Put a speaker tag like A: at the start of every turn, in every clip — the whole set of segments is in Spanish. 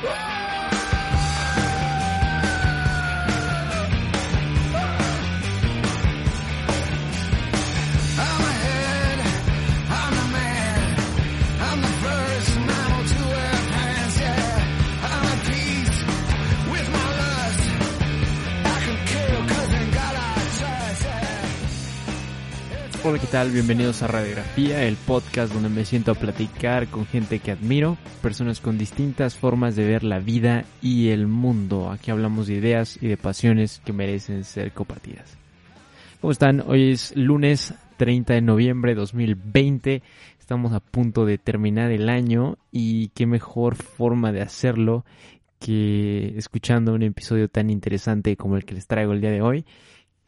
A: Whoa! Hola, ¿qué tal? Bienvenidos a Radiografía, el podcast donde me siento a platicar con gente que admiro, personas con distintas formas de ver la vida y el mundo. Aquí hablamos de ideas y de pasiones que merecen ser compartidas. ¿Cómo están? Hoy es lunes 30 de noviembre de 2020. Estamos a punto de terminar el año y qué mejor forma de hacerlo que escuchando un episodio tan interesante como el que les traigo el día de hoy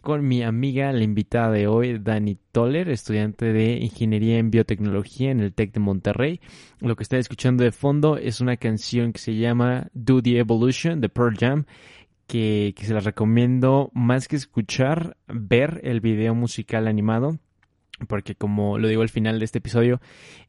A: con mi amiga, la invitada de hoy, Dani Toller, estudiante de Ingeniería en Biotecnología en el TEC de Monterrey. Lo que está escuchando de fondo es una canción que se llama Do the Evolution de Pearl Jam, que, se la recomiendo más que escuchar, ver el video musical animado, porque como lo digo al final de este episodio,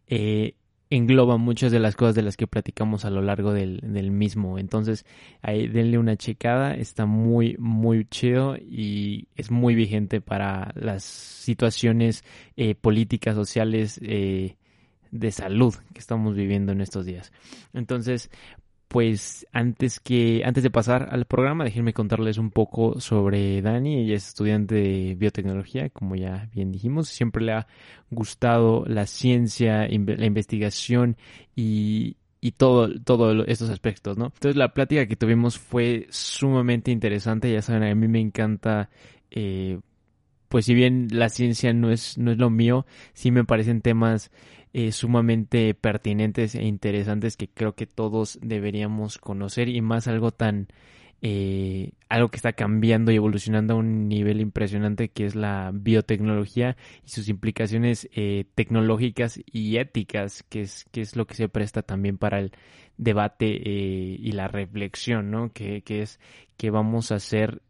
A: eh, engloba muchas de las cosas de las que platicamos a lo largo del, del, mismo. Entonces, ahí denle una checada, está muy, muy chido y es muy vigente para las situaciones eh, políticas, sociales, eh, de salud que estamos viviendo en estos días. Entonces, pues antes que antes de pasar al programa, déjenme contarles un poco sobre Dani. Ella es estudiante de biotecnología, como ya bien dijimos. Siempre le ha gustado la ciencia, la investigación y, y todo, todos estos aspectos, ¿no? Entonces la plática que tuvimos fue sumamente interesante. Ya saben, a mí me encanta eh, pues si bien la ciencia no es, no es lo mío, sí me parecen temas eh, sumamente pertinentes e interesantes que creo que todos deberíamos conocer y más algo tan eh, algo que está cambiando y evolucionando a un nivel impresionante que es la biotecnología y sus implicaciones eh, tecnológicas y éticas que es que es lo que se presta también para el debate y la reflexión no que, que es que vamos a hacer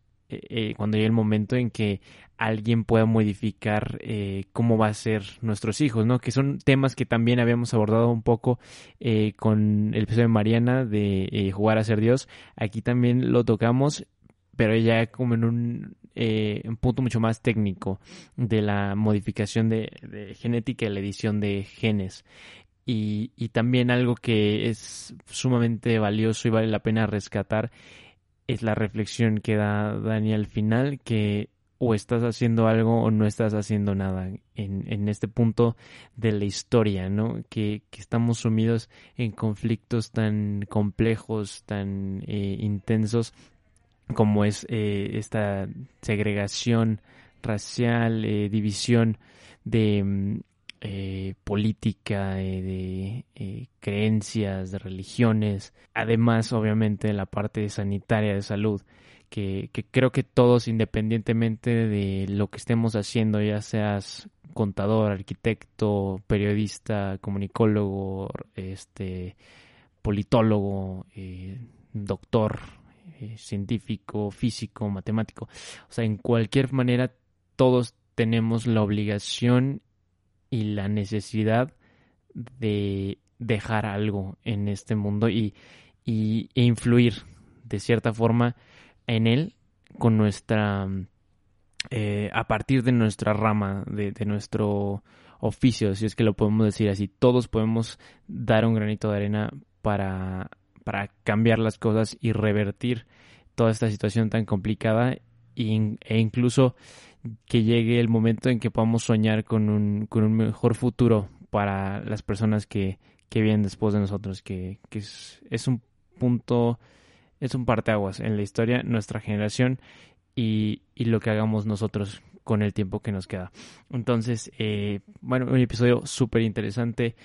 A: cuando llegue el momento en que alguien pueda modificar eh, cómo va a ser nuestros hijos, ¿no? Que son temas que también habíamos abordado un poco eh, con el episodio de Mariana de eh, jugar a ser Dios. Aquí también lo tocamos, pero ya como en un, un punto mucho más técnico de la modificación de, genética y la edición de genes. Y también algo que es sumamente valioso y vale la pena rescatar es la reflexión que da Dani al final, que o estás haciendo algo o no estás haciendo nada en, en este punto de la historia, ¿no? Que, que estamos sumidos en conflictos tan complejos, tan eh, intensos como es eh, esta segregación racial, eh, división de mm, política, de creencias, de religiones, además obviamente la parte sanitaria de salud que, creo que todos, independientemente de lo que estemos haciendo, ya seas contador, arquitecto, periodista, comunicólogo, este, politólogo, eh, doctor, eh, científico, físico, matemático, o sea, en cualquier manera todos tenemos la obligación y la necesidad de dejar algo en este mundo y, y e influir de cierta forma en él con nuestra, eh, a partir de nuestra rama, de, nuestro oficio, si es que lo podemos decir así. Todos podemos dar un granito de arena para, para cambiar las cosas y revertir toda esta situación tan complicada e incluso que llegue el momento en que podamos soñar con un, con un mejor futuro para las personas que, que vienen después de nosotros, que, que es, es un punto es un parteaguas en la historia, nuestra generación y, y lo que hagamos nosotros con el tiempo que nos queda. Entonces, eh, bueno, un episodio súper interesante.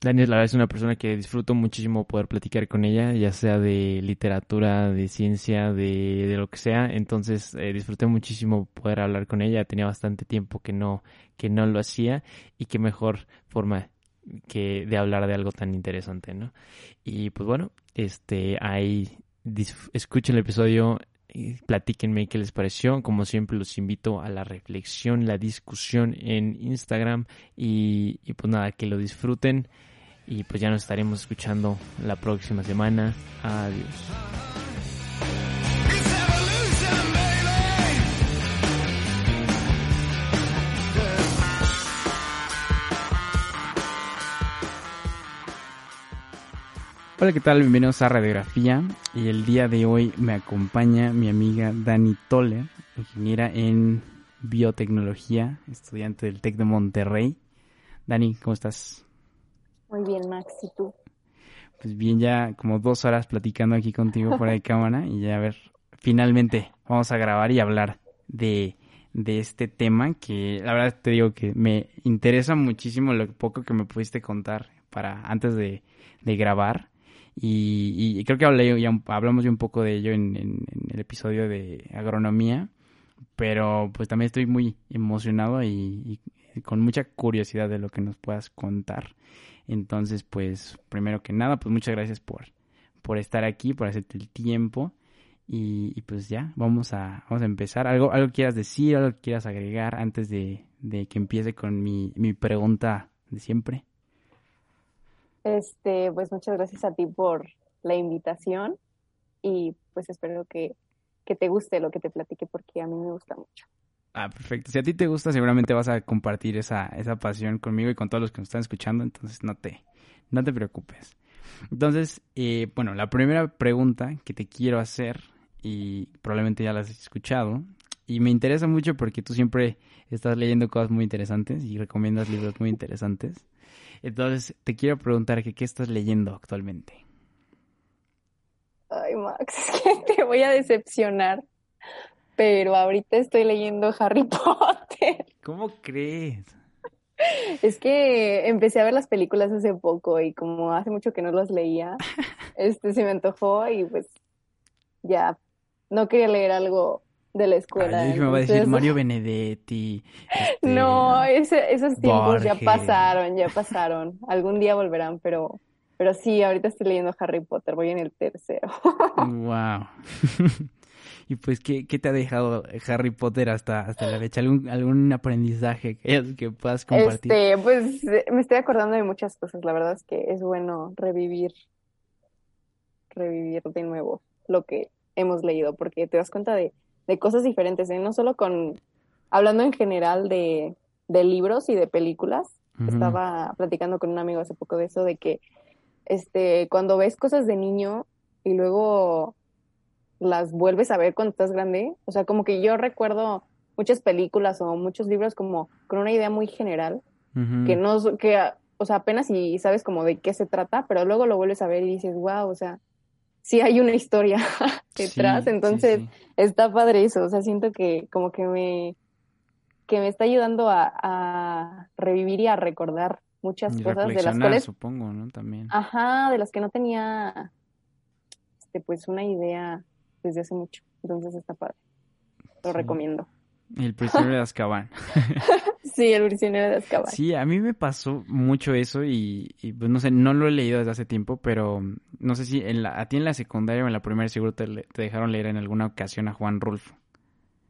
A: Daniel, la es una persona que disfruto muchísimo poder platicar con ella, ya sea de literatura, de ciencia, de, de lo que sea. Entonces, eh, disfruté muchísimo poder hablar con ella. Tenía bastante tiempo que no, que no lo hacía y qué mejor forma que de hablar de algo tan interesante, ¿no? Y pues bueno, este, ahí escuchen el episodio, platíquenme qué les pareció. Como siempre, los invito a la reflexión, la discusión en Instagram y, pues nada, que lo disfruten.
B: Y pues ya nos estaremos escuchando la próxima semana. Adiós. Hola, ¿qué tal? Bienvenidos a Radiografía. Y el día de hoy me acompaña mi amiga Dani Toller, ingeniera en biotecnología, estudiante del TEC de Monterrey. Dani, ¿cómo estás?
C: Muy bien, Max, ¿y tú?
B: Pues bien, ya como dos horas platicando aquí contigo fuera de cámara y ya a ver, finalmente vamos a grabar y hablar de, de este tema que la verdad te digo que me interesa muchísimo lo poco que me pudiste contar para antes de, de grabar y, creo que hablé, ya, hablamos ya un poco de ello en, el episodio de agronomía, pero pues también estoy muy emocionado y, con mucha curiosidad de lo que nos puedas contar. Entonces, pues primero que nada, pues muchas gracias por, por estar aquí, por hacerte el tiempo. Y, pues ya, vamos a, vamos a empezar. ¿Algo, algo quieras decir, algo quieras agregar antes de, de que empiece con mi, mi pregunta de siempre?
C: Este, pues muchas gracias a ti por la invitación y pues espero que, te guste lo que te platique porque a mí me gusta mucho.
B: Ah, perfecto. Si a ti te gusta, seguramente vas a compartir esa, esa pasión conmigo y con todos los que nos están escuchando, entonces no te, no te preocupes. Entonces, eh, bueno, la primera pregunta que te quiero hacer, y probablemente ya la has escuchado, y me interesa mucho porque tú siempre estás leyendo cosas muy interesantes y recomiendas libros muy interesantes. Entonces, te quiero preguntar que qué estás leyendo actualmente.
C: Ay, Max, es que te voy a decepcionar, pero ahorita estoy leyendo Harry Potter.
B: ¿Cómo crees?
C: Es que empecé a ver las películas hace poco y como hace mucho que no las leía, este se me antojó y pues ya no quería leer algo de la escuela.
B: me va a decir Mario Benedetti.
C: Este, no, esos tiempos ya pasaron, ya pasaron. Algún día volverán, pero, pero sí, ahorita estoy leyendo Harry Potter, voy en el tercero.
B: wow. y pues, ¿qué, ¿qué, te ha dejado Harry Potter hasta, hasta la fecha? ¿Algún, algún aprendizaje que, que puedas compartir?
C: Este, pues me estoy acordando de muchas cosas. La verdad es que es bueno revivir, revivir de nuevo lo que hemos leído, porque te das cuenta de de cosas diferentes, ¿eh? no solo con, hablando en general de, de libros y de películas, estaba platicando con un amigo hace poco de eso, de que este, cuando ves cosas de niño y luego las vuelves a ver cuando estás grande, o sea, como que yo recuerdo muchas películas o muchos libros como con una idea muy general, que no, que, o sea, apenas si sabes como de qué se trata, pero luego lo vuelves a ver y dices, wow, o sea, sí hay una historia detrás, entonces está padre eso, o sea, siento que como que me, que me está ayudando a, revivir y a recordar muchas cosas de las cuales
B: supongo, ¿no? También.
C: Ajá, de las que no tenía este pues una idea desde hace mucho. Entonces está padre. Lo recomiendo.
B: El prisionero de Azkaban.
C: sí, el prisionero de Azkaban.
B: Sí, a mí me pasó mucho eso y, pues no sé, no lo he leído desde hace tiempo, pero no sé si en la, a ti en la secundaria o en la primera seguro te, te dejaron leer en alguna ocasión a Juan Rulfo.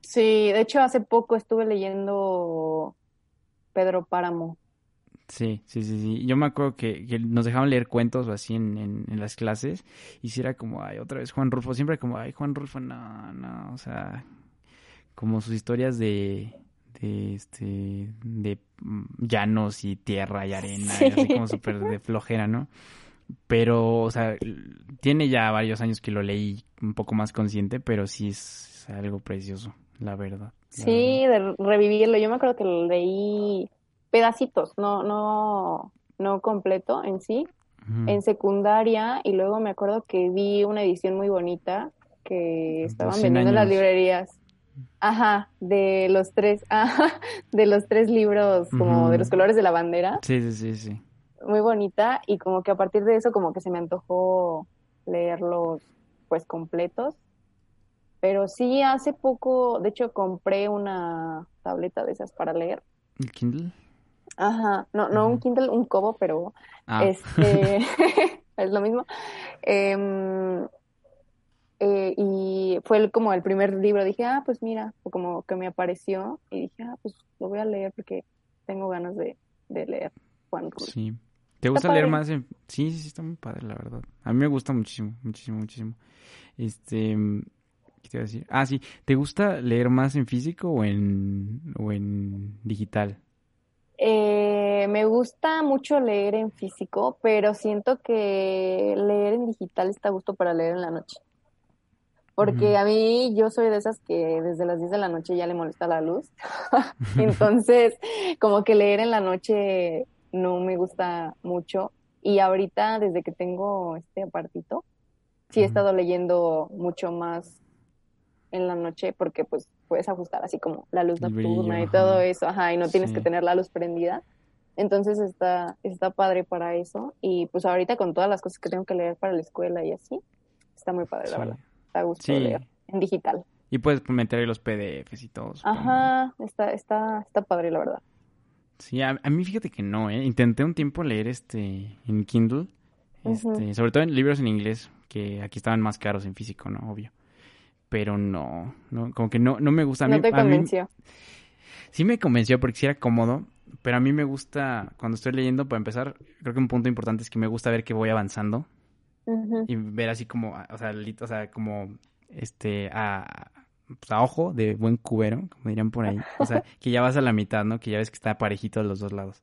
C: Sí, de hecho hace poco estuve leyendo Pedro Páramo.
B: Sí, sí, sí, sí. Yo me acuerdo que, nos dejaban leer cuentos o así en, en, las clases y si era como, ay, otra vez Juan Rulfo, siempre como, ay, Juan Rulfo, no, no, o sea, como sus historias de, de este de llanos y tierra y arena y así como súper de flojera, ¿no? Pero, o sea, tiene ya varios años que lo leí un poco más consciente, pero sí es algo precioso, la verdad.
C: sí, de revivirlo. Yo me acuerdo que lo leí pedacitos, no, no, no completo en sí, en secundaria, y luego me acuerdo que vi una edición muy bonita que estaban vendiendo en las librerías. Ajá, de los tres, ajá, de los tres libros, como de los colores de la bandera.
B: Sí, sí, sí, sí.
C: Muy bonita y como que a partir de eso como que se me antojó leerlos pues completos. Pero sí, hace poco, de hecho compré una tableta de esas para leer.
B: ¿El Kindle?
C: Ajá, no, no un Kindle, un Kobo, pero ah. este es lo mismo. Eh, eh, y fue como el primer libro, dije, ah, pues mira, como que me apareció y dije, ah, pues lo voy a leer porque tengo ganas de, leer Juan
B: Sí. ¿Te gusta leer más en... Sí, sí, sí, está muy padre, la verdad. A mí me gusta muchísimo, muchísimo, muchísimo. Este... ¿Qué te iba a decir? Ah, sí. ¿Te gusta leer más en físico o en, o en digital?
C: Eh, me gusta mucho leer en físico, pero siento que leer en digital está a gusto para leer en la noche. Porque a mí yo soy de esas que desde las 10 de la noche ya le molesta la luz. Entonces, como que leer en la noche no me gusta mucho. Y ahorita, desde que tengo este apartito, sí he estado leyendo mucho más en la noche porque pues puedes ajustar así como la luz nocturna y todo eso, ajá, y no tienes que tener la luz prendida. Entonces está, está padre para eso. Y pues ahorita con todas las cosas que tengo que leer para la escuela y así, está muy padre, la verdad. Está gusto leer en digital.
B: Y puedes meter ahí los PDFs y todo.
C: Ajá, está, está, está padre, la verdad.
B: Sí, a, mí fíjate que no, ¿eh? Intenté un tiempo leer este en Kindle, este, sobre todo en libros en inglés, que aquí estaban más caros en físico, ¿no? Obvio pero no, no como que no, no me gusta. A
C: ¿No te convenció?
B: sí me convenció porque sí era cómodo, pero a mí me gusta, cuando estoy leyendo, para empezar, creo que un punto importante es que me gusta ver que voy avanzando y ver así como, o sea, o sea, como, este, a, pues a ojo de buen cubero, como dirían por ahí. O sea, que ya vas a la mitad, ¿no? Que ya ves que está parejito a los dos lados.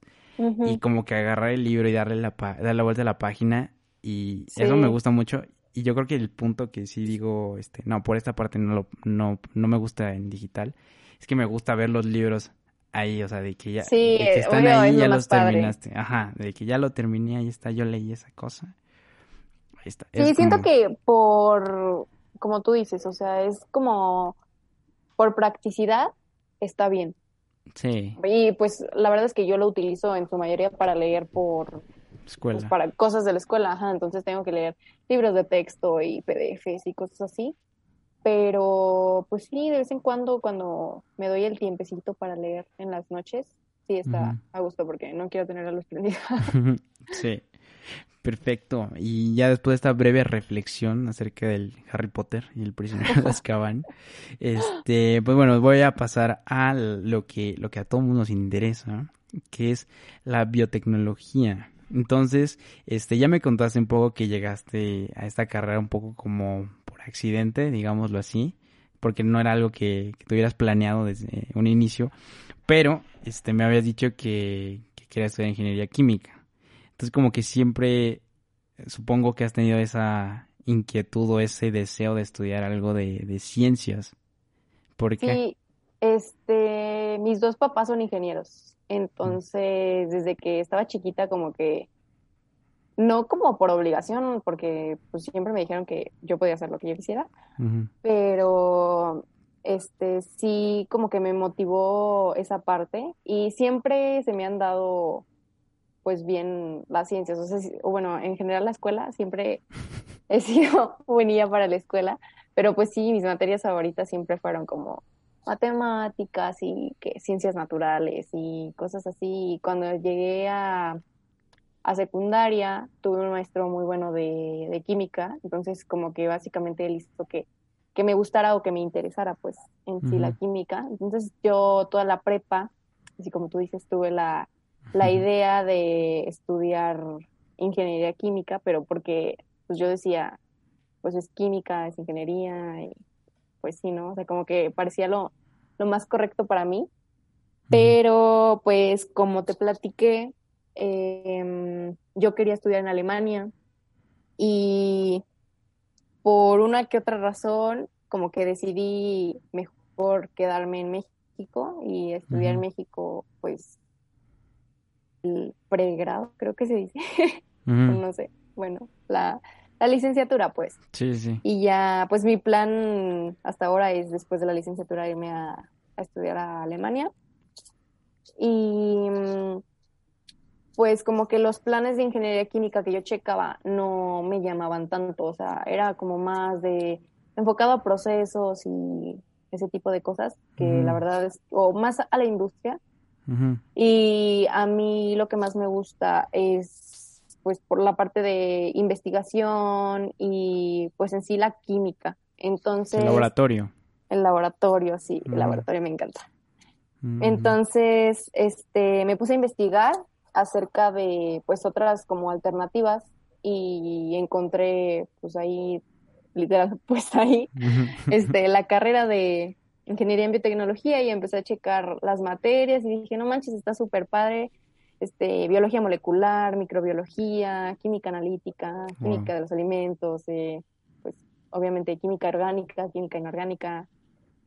B: Y como que agarrar el libro y darle la, darle la vuelta a la página y eso me gusta mucho y yo creo que el punto que sí digo, este, no, por esta parte no, lo, no, no me gusta en digital, es que me gusta ver los libros ahí, o sea, de que ya
C: sí,
B: que están ahí ya los terminaste. Ajá, de que ya lo terminé, ahí está, yo leí esa cosa. Está.
C: Sí, siento que por, como tú dices, o sea, es como por practicidad está bien.
B: Sí.
C: Y pues la verdad es que yo lo utilizo en su mayoría para leer por
B: escuela.
C: Pues, para cosas de la escuela, ajá, entonces tengo que leer libros de texto y PDFs y cosas así. Pero pues sí, de vez en cuando, cuando me doy el tiempecito para leer en las noches, sí está a gusto porque no quiero tener la luz prendida.
B: sí. Perfecto. Y ya después de esta breve reflexión acerca del Harry Potter y el prisionero de Azkaban, este, pues bueno, voy a pasar a lo que, lo que a todo mundo nos interesa, que es la biotecnología. Entonces, este, ya me contaste un poco que llegaste a esta carrera un poco como por accidente, digámoslo así, porque no era algo que, tuvieras planeado desde un inicio, pero este, me habías dicho que, que querías estudiar ingeniería química. Entonces, como que siempre supongo que has tenido esa inquietud o ese deseo de estudiar algo de, de ciencias. ¿Por qué?
C: Sí, este, mis dos papás son ingenieros. Entonces, desde que estaba chiquita, como que, no como por obligación, porque pues siempre me dijeron que yo podía hacer lo que yo quisiera, pero este sí como que me motivó esa parte y siempre se me han dado pues bien las ciencias, o, sea, o bueno, en general la escuela siempre he sido buenilla para la escuela, pero pues sí, mis materias favoritas siempre fueron como matemáticas y que ciencias naturales y cosas así. Y cuando llegué a, a secundaria, tuve un maestro muy bueno de, de, química, entonces como que básicamente él hizo que, que me gustara o que me interesara pues en sí la química. Entonces yo toda la prepa, así como tú dices, tuve la, la idea de estudiar ingeniería química, pero porque pues yo decía, pues es química, es ingeniería y pues sí, ¿no? O sea, como que parecía lo, lo más correcto para mí. Pero, pues, como te platiqué, em, yo quería estudiar en Alemania y por una que otra razón, como que decidí mejor quedarme en México y estudiar en México, pues, el pregrado, creo que se dice, no sé, bueno, la, la licenciatura, pues.
B: Sí, sí.
C: Y ya, pues mi plan hasta ahora es después de la licenciatura irme a, estudiar a Alemania. Y mm, pues como que los planes de ingeniería química que yo checaba no me llamaban tanto, o sea, era como más de enfocado a procesos y ese tipo de cosas, que la verdad es, o más a la industria. Y a mí lo que más me gusta es pues por la parte de investigación y pues en sí la química. Entonces...
B: El laboratorio.
C: El laboratorio, sí, el laboratorio me encanta. Entonces, este, me puse a investigar acerca de pues otras como alternativas y encontré pues ahí literal pues ahí este la carrera de ingeniería en biotecnología y empecé a checar las materias y dije no manches está súper padre este biología molecular microbiología química analítica química de los alimentos eh, pues obviamente química orgánica química inorgánica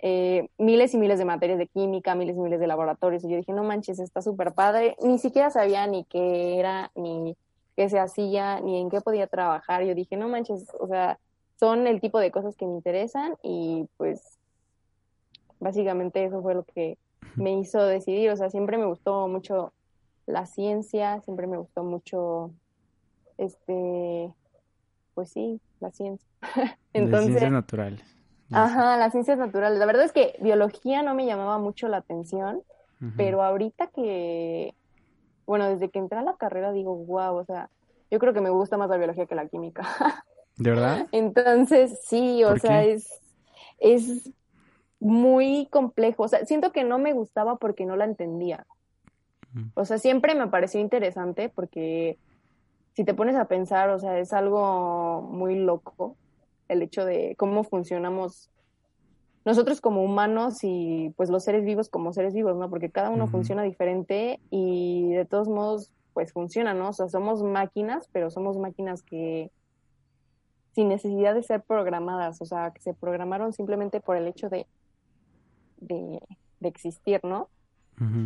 C: eh, miles y miles de materias de química, miles y miles de laboratorios. Y yo dije, no manches, está súper padre. Ni siquiera sabía ni qué era, ni qué se hacía, ni en qué podía trabajar. Yo dije, no manches, o sea, son el tipo de cosas que me interesan y pues básicamente eso fue lo que me hizo decidir. O sea, siempre me gustó mucho la ciencia, siempre me gustó mucho, este, pues sí, la ciencia.
B: Entonces, ciencias naturales.
C: Ajá, las ciencias naturales. La verdad es que biología no me llamaba mucho la atención, pero ahorita que, bueno, desde que entré a la carrera digo, wow, o sea, yo creo que me gusta más la biología que la química.
B: ¿De verdad?
C: Entonces, sí, o sea, es, es muy complejo. O sea, siento que no me gustaba porque no la entendía. O sea, siempre me pareció interesante porque si te pones a pensar, o sea, es algo muy loco el hecho de cómo funcionamos nosotros como humanos y pues los seres vivos como seres vivos, ¿no? Porque cada uno funciona diferente y de todos modos pues funciona, ¿no? O sea, somos máquinas, pero somos máquinas que sin necesidad de ser programadas, o sea, que se programaron simplemente por el hecho de, de, existir, ¿no?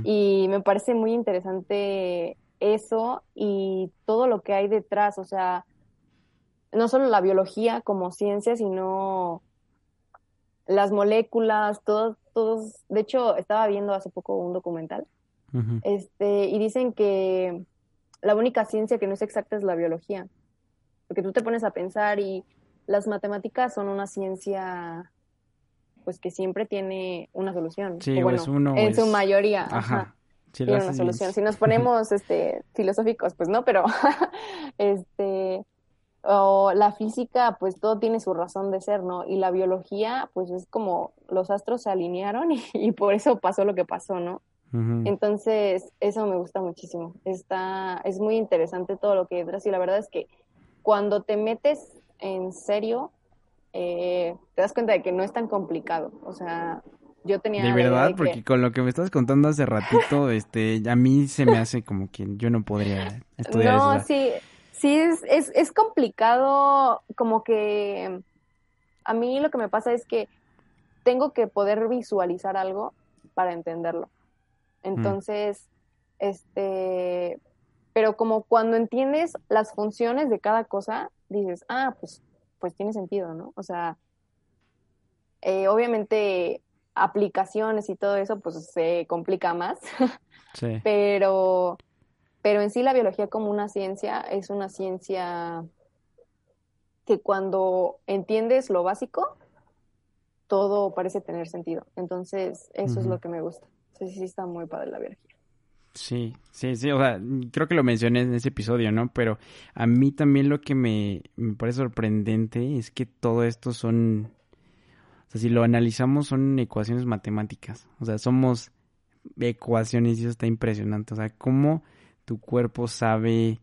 C: Y me parece muy interesante eso y todo lo que hay detrás, o sea, no solo la biología como ciencia, sino las moléculas, todos, todos, de hecho estaba viendo hace poco un documental, este, y dicen que la única ciencia que no es exacta es la biología, porque tú te pones a pensar y las matemáticas son una ciencia pues que siempre tiene una solución.
B: Sí, bueno, uno,
C: en su mayoría, ajá, tiene una solución. Si nos ponemos este filosóficos, pues no, pero este o la física, pues todo tiene su razón de ser, ¿no? Y la biología, pues es como los astros se alinearon y, por eso pasó lo que pasó, ¿no? Entonces, eso me gusta muchísimo. Está, es muy interesante todo lo que detrás y la verdad es que cuando te metes en serio, eh, te das cuenta de que no es tan complicado. O sea, yo tenía...
B: De verdad, porque con lo que me estás contando hace ratito, este, a mí se me hace como que yo no podría estudiar
C: No, sí sí es, es, es complicado, como que a mí lo que me pasa es que tengo que poder visualizar algo para entenderlo. Mm. Entonces, este, pero como cuando entiendes las funciones de cada cosa, dices, ah, pues, pues tiene sentido, ¿no? O sea, eh, obviamente aplicaciones y todo eso, pues se complica más. Sí. Pero pero en sí la biología como una ciencia es una ciencia que cuando entiendes lo básico, todo parece tener sentido. Entonces, eso es lo que me gusta. Sí, sí, está muy padre la biología.
B: Sí, sí, sí, o sea, creo que lo mencioné en ese episodio, ¿no? Pero a mí también lo que me, me parece sorprendente es que todo esto son, o sea, si lo analizamos son ecuaciones matemáticas, o sea, somos ecuaciones y eso está impresionante, o sea, cómo tu cuerpo sabe,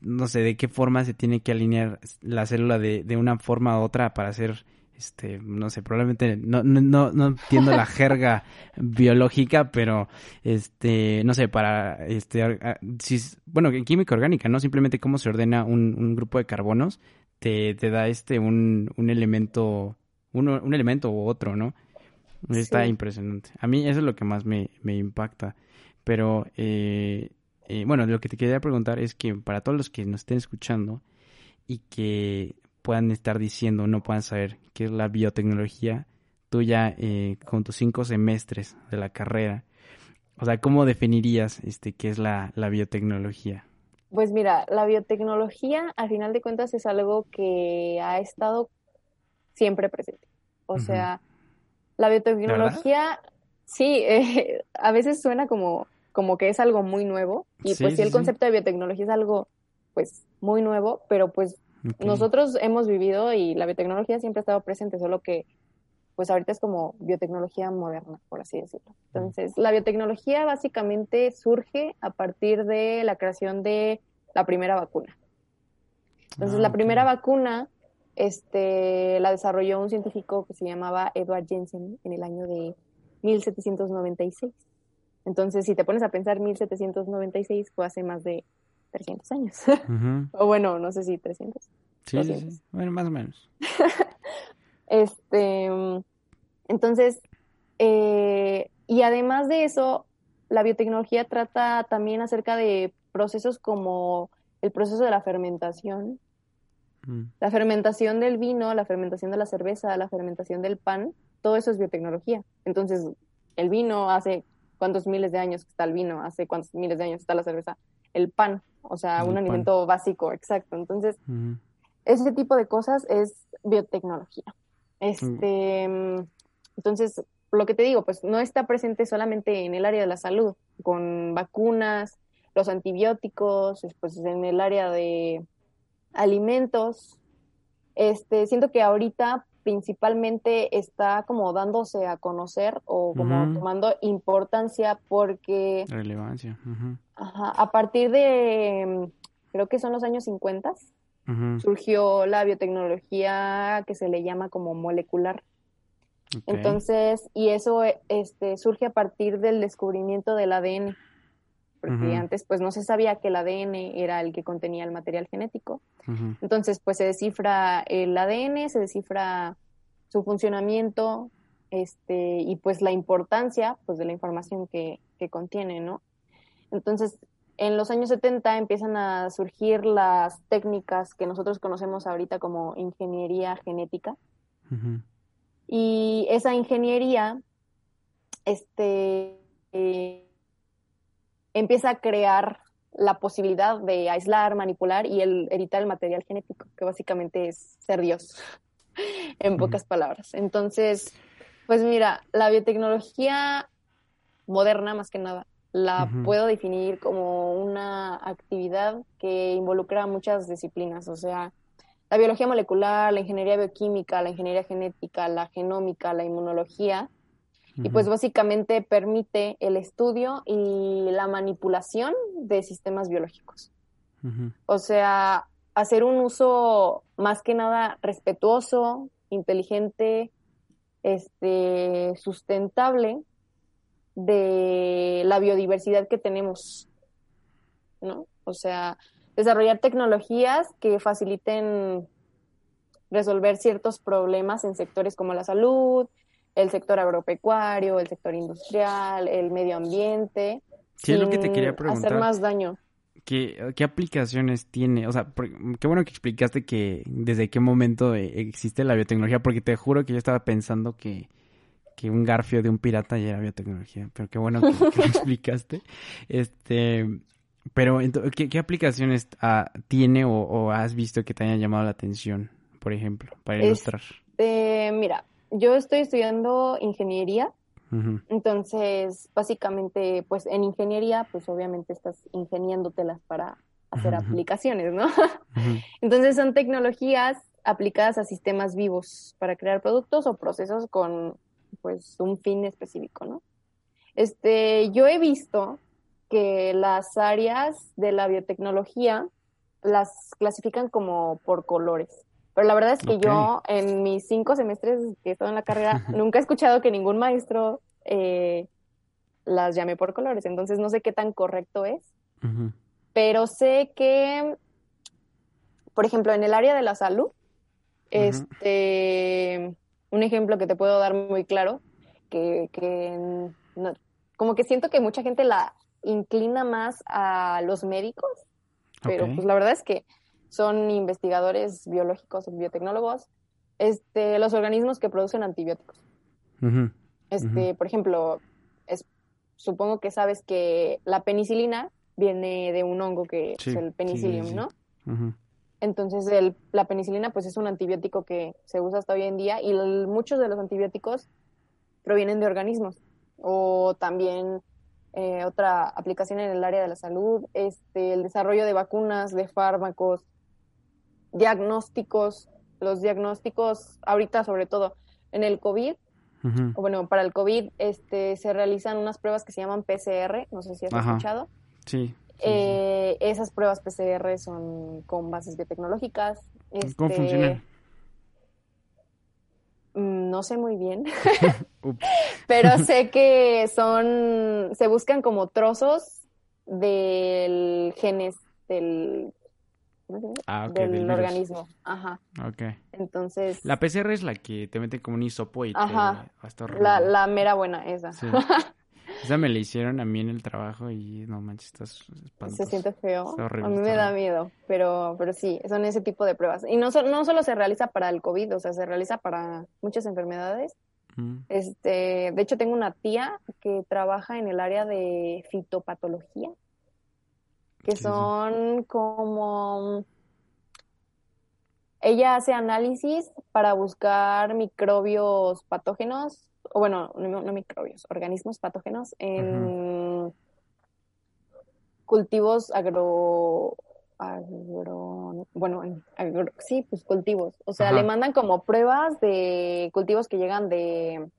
B: no sé, de qué forma se tiene que alinear la célula de, de una forma u otra para hacer, este, no sé, probablemente no, no, no entiendo la jerga biológica, pero, este, no sé, para, este, si, bueno, en química orgánica, ¿no? Simplemente cómo se ordena un, un grupo de carbonos, te, te da, este, un, un elemento, uno, un elemento u otro, ¿no? Está impresionante. A mí eso es lo que más me, me impacta. Pero eh, eh, bueno, lo que te quería preguntar es que para todos los que nos estén escuchando y que puedan estar diciendo, no puedan saber qué es la biotecnología, tú ya eh, con tus cinco semestres de la carrera, o sea, ¿cómo definirías este qué es la, biotecnología?
C: Pues mira, la biotecnología, al final de cuentas, es algo que ha estado siempre presente. O sea, la biotecnología, sí, a veces suena como como que es algo muy nuevo y pues sí, el concepto de biotecnología es algo pues muy nuevo, pero pues nosotros hemos vivido y la biotecnología siempre ha estado presente, solo que pues ahorita es como biotecnología moderna, por así decirlo. Entonces, la biotecnología básicamente surge a partir de la creación de la primera vacuna. Entonces,
A: Ah,
C: la primera vacuna este, la desarrolló un científico que se llamaba Edward Jensen en el año de 1796. Entonces, si te pones a pensar, 1796 fue hace más de 300 años. O bueno, no sé si 300.
A: Sí, sí, sí.
C: 200.
A: Bueno, más o menos.
C: Este, entonces, eh, y además de eso, la biotecnología trata también acerca de procesos como el proceso de la fermentación,
A: Mm.
C: la fermentación del vino, la fermentación de la cerveza, la fermentación del pan, todo eso es biotecnología. Entonces, el vino hace cuántos miles de años está el vino, hace cuántos miles de años está la cerveza, el pan, o sea, un alimento básico, exacto. Entonces, ese tipo de cosas es biotecnología. Este, mm, entonces, lo que te digo, pues no está presente solamente en el área de la salud, con vacunas, los antibióticos, pues en el área de alimentos. Este, siento que ahorita principalmente está como dándose a conocer o como tomando importancia porque
A: Relevancia.
C: Ajá, a partir de, mm, creo que son los años 50,
A: Ujú.
C: surgió la biotecnología que se le llama como molecular. Entonces, y eso este, surge a partir del descubrimiento del ADN, porque antes pues no se sabía que el ADN era el que contenía el material genético. Entonces, pues se descifra el ADN, se descifra su funcionamiento, este, y pues la importancia pues de la información que, que contiene, ¿no? Entonces, en los años 70 empiezan a surgir las técnicas que nosotros conocemos ahorita como ingeniería genética. Y esa ingeniería este, eh, empieza a crear la posibilidad de aislar, manipular y el, editar el material genético, que básicamente es ser Dios, en pocas palabras. Entonces, pues mira, la biotecnología moderna, más que nada, la puedo definir como una actividad que involucra muchas disciplinas, o sea, la biología molecular, la ingeniería bioquímica, la ingeniería genética, la genómica, la inmunología, y pues básicamente permite el estudio y la manipulación de sistemas biológicos. O sea, hacer un uso más que nada respetuoso, inteligente, este, sustentable de la biodiversidad que tenemos, ¿no? O sea, desarrollar tecnologías que faciliten resolver ciertos problemas en sectores como la salud, el sector agropecuario, el sector industrial, el medio ambiente,
A: Sí, es lo que te quería
C: hacer
A: preguntar.
C: más daño.
A: ¿Qué, qué aplicaciones tiene? O sea, qué bueno que explicaste que desde qué momento eh, existe la biotecnología, porque te juro que yo estaba pensando que, que un garfio de un pirata ya era biotecnología, pero qué bueno que, que lo explicaste. Este, pero ¿qué, qué aplicaciones ah, tiene o, o has visto que te hayan llamado la atención, por ejemplo, para
C: Es-
A: ilustrar?
C: Mira, yo estoy estudiando ingeniería, entonces básicamente, pues en ingeniería, pues obviamente estás ingeniándotelas para hacer aplicaciones, ¿no? Entonces son tecnologías aplicadas a sistemas vivos para crear productos o procesos con pues un fin específico, ¿no? Este, yo he visto que las áreas de la biotecnología las clasifican como por colores. Pero la verdad es que yo en mis cinco semestres que he estado en la carrera nunca he escuchado que ningún maestro eh, las llame por colores. Entonces no sé qué tan correcto es pero sé que, por ejemplo, en el área de la salud, este, un ejemplo que te puedo dar muy claro, que, que no- como que siento que mucha gente la inclina más a los médicos, pero pues la verdad es que son investigadores biológicos o biotecnólogos, este, los organismos que producen antibióticos. Este, por ejemplo, es, supongo que sabes que la penicilina viene de un hongo que
A: Sí,
C: es el penicillium,
A: sí, sí.
C: ¿no? Entonces, el- la penicilina pues es un antibiótico que se usa hasta hoy en día y el- muchos de los antibióticos provienen de organismos. O también eh, otra aplicación en el área de la salud, este, el desarrollo de vacunas, de fármacos, diagnósticos, los diagnósticos, ahorita sobre todo en el COVID, bueno, para el COVID, este, se realizan unas pruebas que se llaman PCR, no sé si has escuchado.
A: Sí.
C: Eh, esas pruebas PCR son con bases biotecnológicas.
A: ¿Cómo
C: este,
A: funcionan?
C: mm, No sé muy bien, pero sé que son, se buscan como trozos del genes del, ¿cómo se llama?
A: Ah, ok,
C: del, organismo. Ajá.
A: Ok.
C: Entonces,
A: La PCR es la que te meten como un hisopo y te...
C: Ajá.
A: hasta
C: la, la mera buena, esa.
A: Sí. Esa me la hicieron a mí en el trabajo y no manches, estás espantoso.
C: Se siente feo.
A: Está horrible,
C: a mí me da miedo, pero, pero sí, son ese tipo de pruebas. Y no, so- no solo se realiza para el COVID, o sea, se realiza para muchas enfermedades.
A: Mm.
C: Este, de hecho, tengo una tía que trabaja en el área de fitopatología, que son como... Ella hace análisis para buscar microbios patógenos, o bueno, no, no microbios, organismos patógenos en cultivos agro, agro, bueno, en agro- sí, pues cultivos. O sea,
A: Ajá.
C: le mandan como pruebas de cultivos que llegan de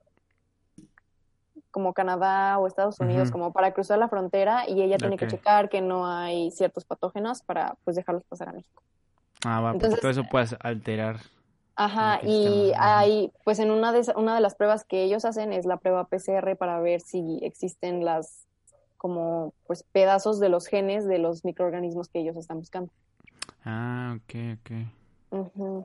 C: como Canadá o Estados Unidos, como para cruzar la frontera y ella tiene que checar que no hay ciertos patógenos para pues dejarlos pasar a México.
A: Ah, va, porque
C: Entonces-
A: todo eso puedes alterar.
C: Ajá, y hay, pues en una de, una de las pruebas que ellos hacen es la prueba PCR para ver si existen las, como, pues pedazos de los genes de los microorganismos que ellos están buscando.
A: Ah, ok, ok. Va.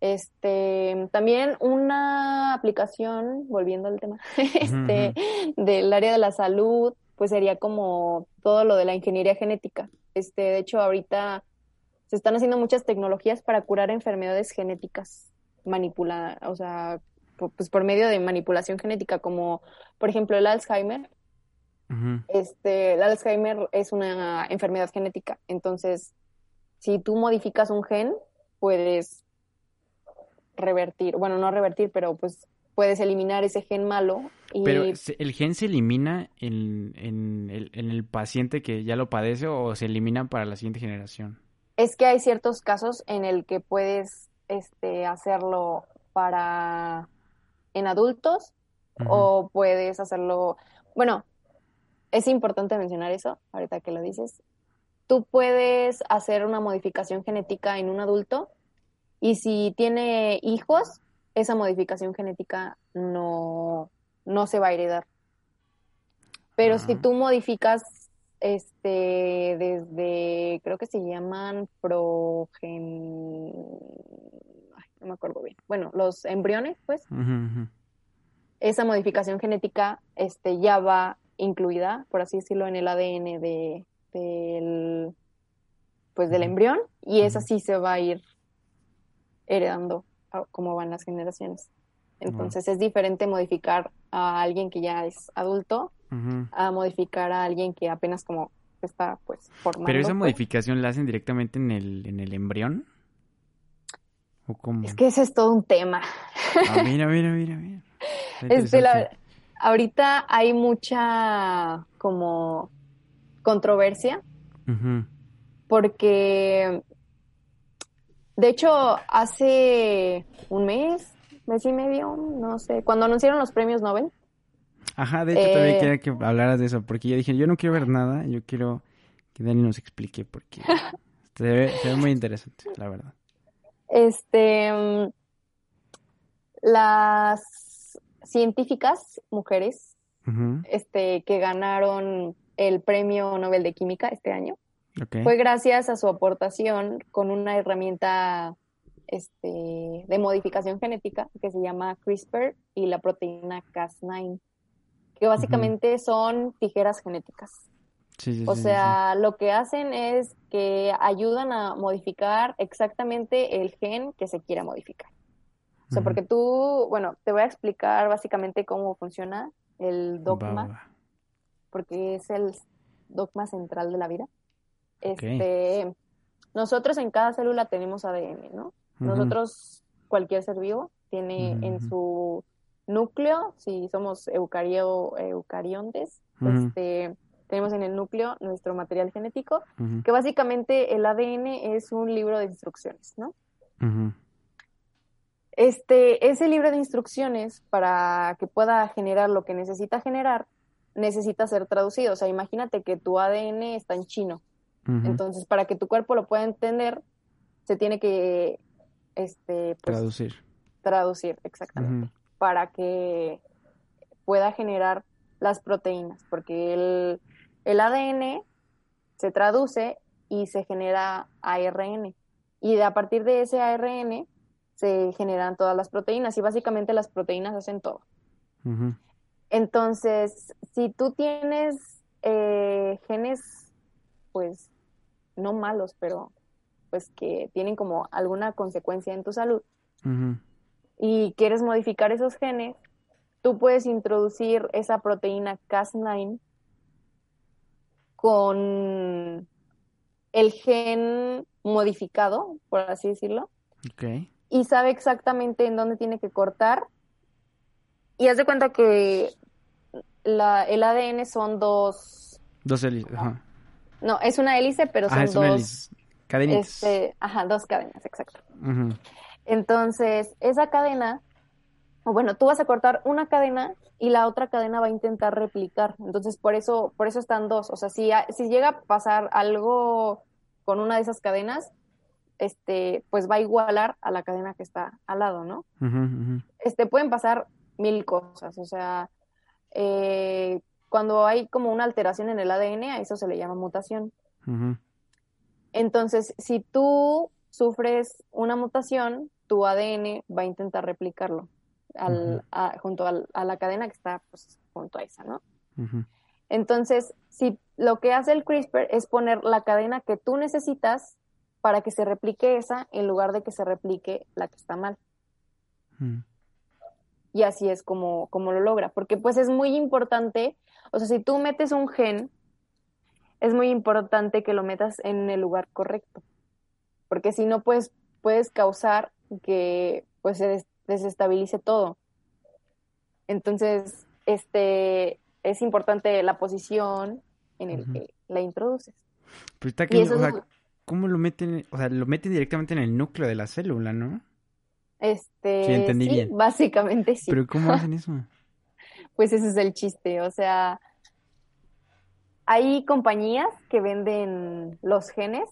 C: Este, también una aplicación, volviendo al tema, este, del área de la salud, pues sería como todo lo de la ingeniería genética. Este, de hecho, ahorita se están haciendo muchas tecnologías para curar enfermedades genéticas manipuladas, o sea, po- pues por medio de manipulación genética, como por ejemplo el Alzheimer. Este, el Alzheimer es una enfermedad genética, entonces si tú modificas un gen, puedes revertir, bueno, no revertir, pero pues puedes eliminar ese gen malo y
A: Pero ¿se- el gen se elimina en, en el, en el paciente que ya lo padece o se elimina para la siguiente generación?
C: es que hay ciertos casos en el que puedes este, hacerlo para en adultos o puedes hacerlo, bueno, es importante mencionar eso, ahorita que lo dices. Tú puedes hacer una modificación genética en un adulto y si tiene hijos, esa modificación genética no, no se va a heredar. Pero si
A: Ah.
C: tú modificas este desde, creo que se llaman progen... ay, no me acuerdo bien. Bueno, los embriones, pues, esa modificación genética este, ya va incluida, por así decirlo, en el ADN de, del, pues, del embrión y esa sí se va a ir heredando cómo van las generaciones. Entonces es diferente modificar a alguien que ya es adulto a modificar a alguien que apenas como está pues formando.
A: ¿Pero esa
C: pues.
A: modificación la hacen directamente en el, en el embrión? ¿O cómo?
C: Es que ese es todo un tema.
A: Ah, mira, mira, mira, mira.
C: Este, la- ahorita hay mucha como controversia porque de hecho hace un mes, mes y medio, no sé, cuando anunciaron los premios Nobel,
A: Ajá, de hecho también
C: Eh,
A: quería que hablaras de eso, porque yo dije, yo no quiero ver nada, yo quiero que Dani nos explique, porque se ve, se ve muy interesante, la verdad.
C: este, mm, las científicas mujeres este, que ganaron el premio Nobel de Química este año fue gracias a su aportación con una herramienta este, de modificación genética que se llama CRISPR y la proteína Cas9, que básicamente son tijeras genéticas.
A: Sí, sí,
C: O
A: sí,
C: sea, lo que hacen es que ayudan a modificar exactamente el gen que se quiera modificar. O sea, porque tú, bueno, te voy a explicar básicamente cómo funciona el dogma porque es el dogma central de la vida. Este, nosotros en cada célula tenemos ADN, ¿no? Nosotros, cualquier ser vivo, tiene en su núcleo, si somos eucario, eucariontes, este, tenemos en el núcleo nuestro material genético, que básicamente el ADN es un libro de instrucciones, ¿no? Este, ese libro de instrucciones para que pueda generar lo que necesita generar, necesita ser traducido. O sea, imagínate que tu ADN está en chino. Entonces, para que tu cuerpo lo pueda entender, se tiene que este,
A: pues, traducir.
C: Traducir, exactamente. Para que pueda generar las proteínas. Porque el, el ADN se traduce y se genera ARN. Y de, a partir de ese ARN se generan todas las proteínas. Y básicamente las proteínas hacen todo. Entonces, si tú tienes eh, genes, pues no malos, pero pues que tienen como alguna consecuencia en tu salud y quieres modificar esos genes, tú puedes introducir esa proteína Cas9 con el gen modificado, por así decirlo. Y sabe exactamente en dónde tiene que cortar. Y haz de cuenta que la, el ADN son dos.
A: Dos hélices,
C: No, es una hélice, pero son dos. Cadenitas. Este, ajá, dos cadenas, exacto. Entonces, esa cadena, o bueno, tú vas a cortar una cadena y la otra cadena va a intentar replicar. Entonces, por eso, por eso están dos. O sea, si, si llega a pasar algo con una de esas cadenas, este, pues va a igualar a la cadena que está al lado, ¿no? Este, pueden pasar mil cosas. O sea, eh, cuando hay como una alteración en el ADN, a eso se le llama mutación. Entonces, si tú sufres una mutación, tu ADN va a intentar replicarlo al, junto a la cadena que está pues, junto a esa, ¿no? Entonces, si lo que hace el CRISPR es poner la cadena que tú necesitas para que se replique esa en lugar de que se replique la que está mal. Y así es como, como lo logra, porque pues es muy importante, o sea, si tú metes un gen, es muy importante que lo metas en el lugar correcto, porque si no, pues puedes causar que pues se desestabilice todo. Entonces, este es importante la posición en el que la introduces.
A: Pero está que, o sea, ¿cómo lo meten? O sea, lo meten directamente en el núcleo de la célula, ¿no?
C: Este, sí, entendí bien. básicamente sí.
A: Pero ¿cómo hacen eso?
C: Pues ese es el chiste, o sea, hay compañías que venden los genes,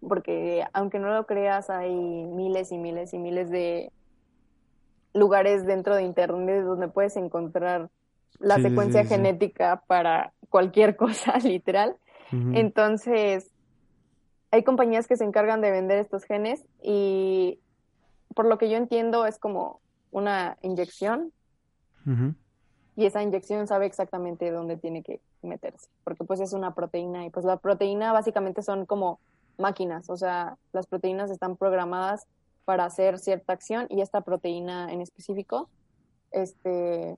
C: porque aunque no lo creas, hay miles y miles y miles de lugares dentro de Internet donde puedes encontrar la secuencia genética para cualquier cosa, literal. Entonces, hay compañías que se encargan de vender estos genes y por lo que yo entiendo es como una inyección y esa inyección sabe exactamente dónde tiene que meterse, porque pues es una proteína y pues la proteína básicamente son como máquinas, o sea, las proteínas están programadas para hacer cierta acción y esta proteína en específico este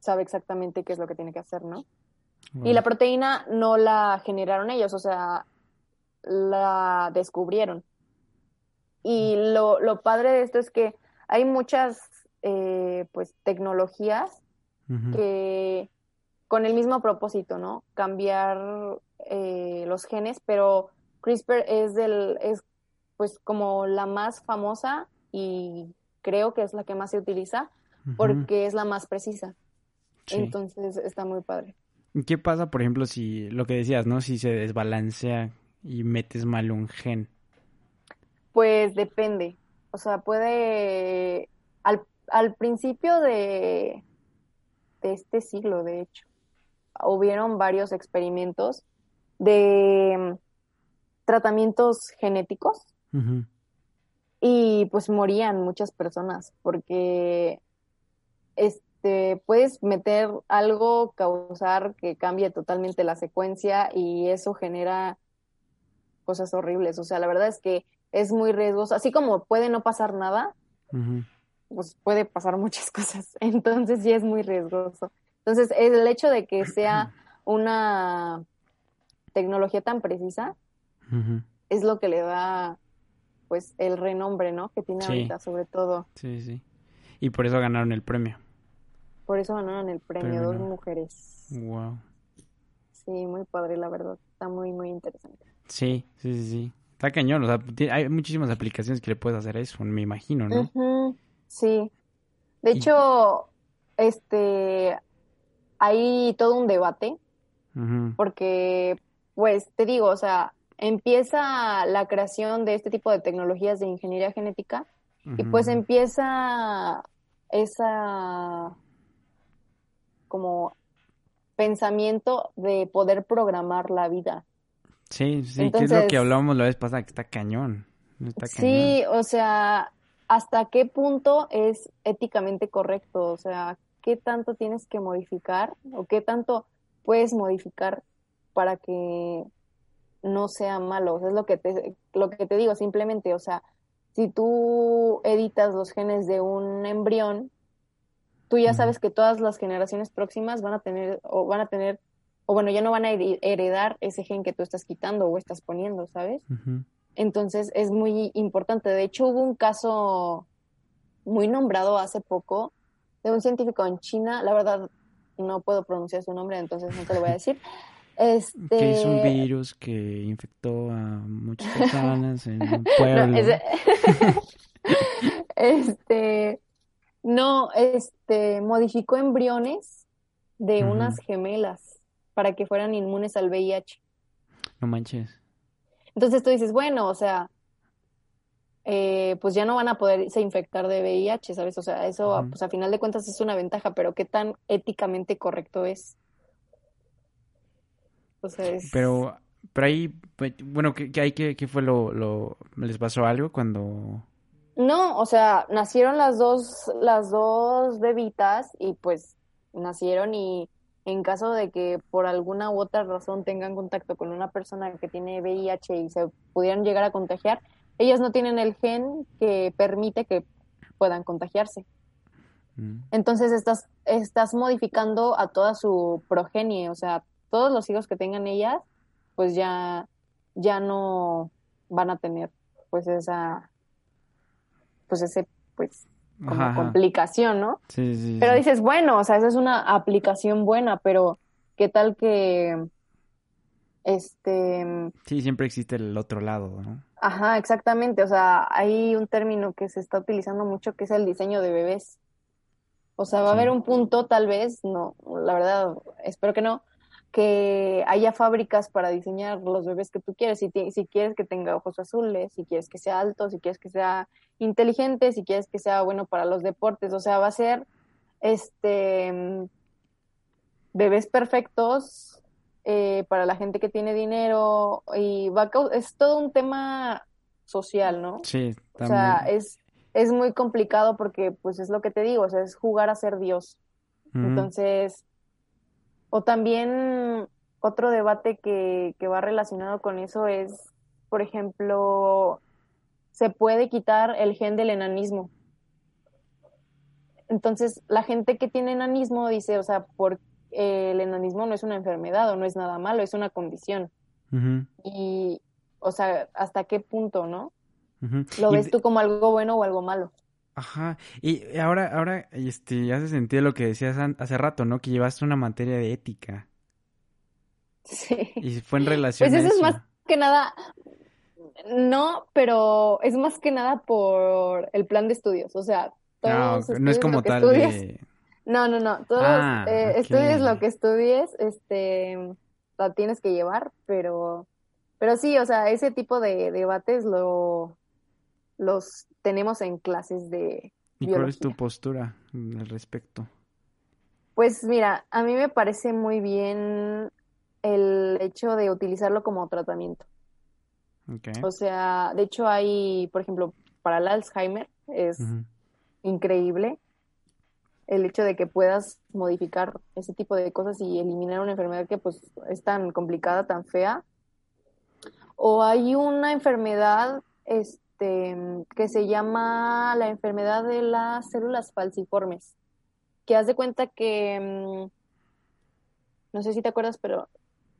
C: sabe exactamente qué es lo que tiene que hacer, ¿no? Y la proteína no la generaron ellos, o sea, la descubrieron. Y lo, lo padre de esto es que hay muchas eh, pues tecnologías que con el mismo propósito, ¿no? Cambiar eh, los genes, pero CRISPR es del, es pues como la más famosa y creo que es la que más se utiliza porque es la más precisa. Entonces está muy padre.
A: ¿Qué pasa, por ejemplo, si lo que decías, ¿no? Si se desbalancea y metes mal un gen.
C: Pues depende. O sea, puede. Al, al principio de, de este siglo, de hecho, hubieron varios experimentos de mm, tratamientos genéticos y pues morían muchas personas porque este puedes meter algo causar que cambie totalmente la secuencia y eso genera cosas horribles. O sea la verdad es que es muy riesgoso así como puede no pasar nada pues puede pasar muchas cosas entonces sí es muy riesgoso entonces el hecho de que sea una tecnología tan precisa es lo que le da pues el renombre, ¿no? Que tiene ahorita, sobre todo.
A: Sí, sí. Y por eso ganaron el premio.
C: Por eso ganaron el premio, dos mujeres.
A: Wow.
C: Sí, muy padre, la verdad. Está muy, muy interesante.
A: Sí, sí, sí, sí.
B: Está cañón, o sea, hay muchísimas aplicaciones que le puedes hacer eso, me imagino, ¿no?
C: Sí. De hecho, este, hay todo un debate, porque, pues, te digo, o sea, empieza la creación de este tipo de tecnologías de ingeniería genética y pues empieza esa como pensamiento de poder programar la vida.
B: Sí, sí, que es lo que hablábamos la vez pasada, que está cañón.
C: sí, o sea, ¿hasta qué punto es éticamente correcto? O sea, ¿qué tanto tienes que modificar o qué tanto puedes modificar para que no sea malo? O sea, es lo que te, lo que te digo, simplemente, o sea, si tú editas los genes de un embrión, tú ya sabes que todas las generaciones próximas van a tener, o van a tener, o bueno, ya no van a heredar ese gen que tú estás quitando o estás poniendo, ¿sabes? Entonces es muy importante. De hecho, hubo un caso muy nombrado hace poco de un científico en China, la verdad no puedo pronunciar su nombre, entonces no te lo voy a decir. Este...
B: Que es un virus que infectó a muchas personas en un pueblo.
C: este, no, este, modificó embriones de unas gemelas para que fueran inmunes al VIH.
B: No manches.
C: Entonces tú dices, bueno, o sea, eh, pues ya no van a poderse infectar de VIH, ¿sabes? O sea, eso, pues a final de cuentas es una ventaja, pero ¿qué tan éticamente correcto es?
B: O sea, es... Pero, pero ahí, pues, bueno, ¿qué, qué, qué, qué fue lo, lo, les pasó algo cuando
C: no, o sea, nacieron las dos, las dos bebitas y pues nacieron y en caso de que por alguna u otra razón tengan contacto con una persona que tiene VIH y se pudieran llegar a contagiar, ellas no tienen el gen que permite que puedan contagiarse. Mm. Entonces estás, estás modificando a toda su progenie, o sea, todos los hijos que tengan ellas, pues ya, ya no van a tener pues esa pues ese, pues, como complicación, ¿no?
B: Sí, sí.
C: Pero dices, bueno, o sea, esa es una aplicación buena, pero ¿qué tal que, este...
B: Sí, siempre existe el otro lado, ¿no?
C: Ajá, exactamente, o sea, hay un término que se está utilizando mucho que es el diseño de bebés. O sea, va a haber un punto, tal vez, no, la verdad, espero que no, que haya fábricas para diseñar los bebés que tú quieres. Si, si quieres que tenga ojos azules, si quieres que sea alto, si quieres que sea inteligente, si quieres que sea bueno para los deportes. O sea, va a ser este bebés perfectos eh, para la gente que tiene dinero y va es todo un tema social, ¿no?
B: Sí,
C: también. O sea, es, es muy complicado porque, pues, es lo que te digo, o sea, es jugar a ser Dios. Entonces, o también otro debate que, que va relacionado con eso es, por ejemplo, se puede quitar el gen del enanismo. Entonces, la gente que tiene enanismo dice, o sea, por, el enanismo no es una enfermedad o no es nada malo, es una condición. Y, o sea, ¿hasta qué punto, no? ¿Lo ves tú como algo bueno o algo malo?
B: Ajá, y ahora, ahora, este, hace sentido lo que decías hace rato, ¿no? Que llevaste una materia de ética.
C: Sí.
B: Y fue en relación
C: pues
B: eso.
C: es más que nada, no, pero es más que nada por el plan de estudios, o sea,
B: todos no, no es como tal de...
C: No, no, no, todos ah, eh, estudies lo que estudies, este, la tienes que llevar, pero, pero sí, o sea, ese tipo de debates lo, los tenemos en clases de...
B: ¿Y cuál es tu postura al respecto?
C: Pues mira, a mí me parece muy bien el hecho de utilizarlo como tratamiento. O sea, de hecho hay, por ejemplo, para el Alzheimer es increíble el hecho de que puedas modificar ese tipo de cosas y eliminar una enfermedad que pues es tan complicada, tan fea. O hay una enfermedad, este, que se llama la enfermedad de las células falciformes, que haz de cuenta que, mm, no sé si te acuerdas, pero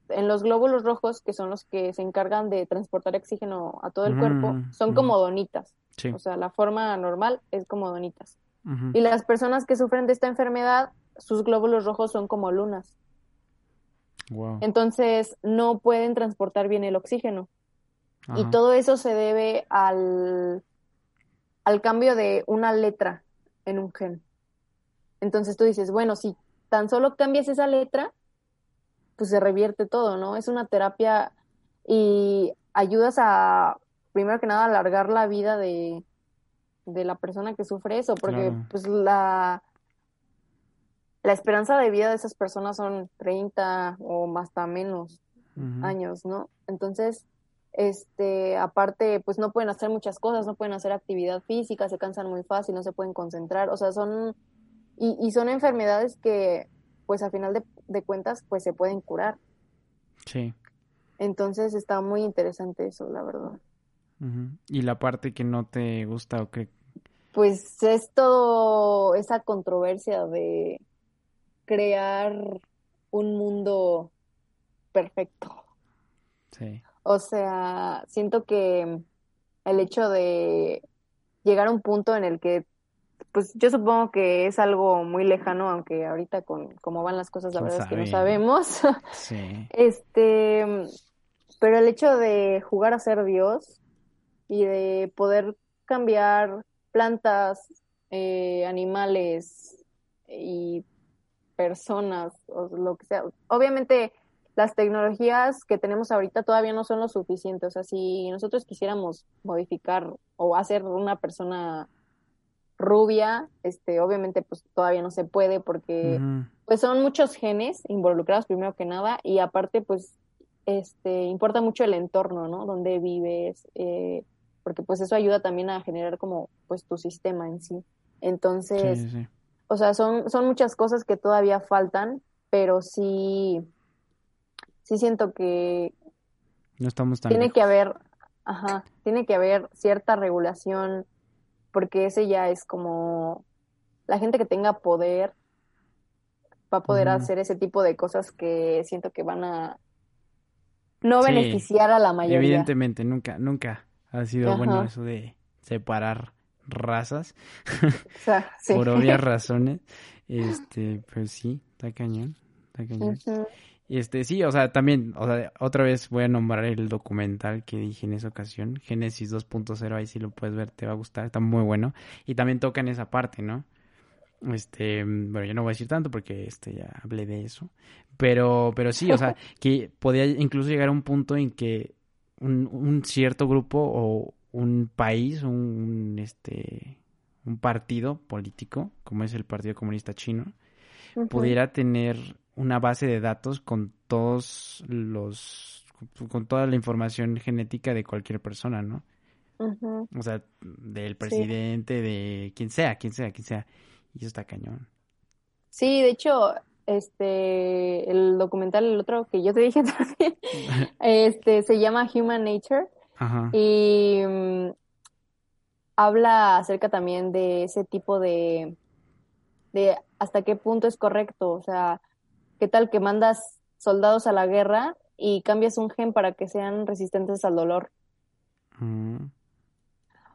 C: en los glóbulos rojos, que son los que se encargan de transportar oxígeno a todo el cuerpo, son como donitas. O sea, la forma normal es como donitas. Y las personas que sufren de esta enfermedad, sus glóbulos rojos son como lunas. Entonces, no pueden transportar bien el oxígeno. Y todo eso se debe al, al cambio de una letra en un gen. Entonces tú dices, bueno, si tan solo cambias esa letra, pues se revierte todo, ¿no? Es una terapia y ayudas a, primero que nada, alargar la vida de, de la persona que sufre eso, porque pues la, la esperanza de vida de esas personas son 30 o hasta menos años, ¿no? Entonces, este, aparte, pues no pueden hacer muchas cosas, no pueden hacer actividad física, se cansan muy fácil, no se pueden concentrar, o sea, son, y, y son enfermedades que, pues a final de, de cuentas, pues se pueden curar.
B: Sí.
C: Entonces está muy interesante eso, la verdad.
B: ¿Y la parte que no te gusta o que...?
C: Pues es todo esa controversia de crear un mundo perfecto.
B: Sí.
C: O sea, siento que el hecho de llegar a un punto en el que, pues yo supongo que es algo muy lejano, aunque ahorita con cómo van las cosas, la verdad es que no sabemos.
B: Sí.
C: Este, pero el hecho de jugar a ser Dios y de poder cambiar plantas, eh, animales y personas, o lo que sea. Obviamente las tecnologías que tenemos ahorita todavía no son lo suficiente. O sea, si nosotros quisiéramos modificar o hacer una persona rubia, este, obviamente pues todavía no se puede porque pues son muchos genes involucrados primero que nada y aparte pues este importa mucho el entorno, ¿no? Donde vives, eh, porque pues eso ayuda también a generar como pues tu sistema en sí. Entonces, o sea, son, son muchas cosas que todavía faltan, pero sí, sí siento que
B: no estamos tan
C: tiene que haber, ajá, tiene que haber cierta regulación, porque ese ya es como la gente que tenga poder va a poder hacer ese tipo de cosas que siento que van a no beneficiar a la mayoría.
B: Evidentemente, nunca, nunca ha sido bueno eso de separar razas por obvias razones. Este, pues sí, está cañón, está cañón. Este, sí, o sea, también, o sea, otra vez voy a nombrar el documental que dije en esa ocasión, Génesis 2.0, ahí sí lo puedes ver, te va a gustar, está muy bueno. Y también toca en esa parte, ¿no? Este, bueno, yo no voy a decir tanto porque este ya hablé de eso. Pero, pero sí, o sea, que podía incluso llegar a un punto en que un, un cierto grupo o un país, un, este, un partido político, como es el Partido Comunista Chino, pudiera tener una base de datos con todos los, con toda la información genética de cualquier persona, ¿no? O sea, del presidente, de quien sea, quien sea, quien sea. Y eso está cañón.
C: Sí, de hecho, este, el documental, el otro que yo te dije también, este, se llama Human Nature y mm, habla acerca también de ese tipo de, de hasta qué punto es correcto, o sea, qué tal que mandas soldados a la guerra y cambias un gen para que sean resistentes al dolor. Mm.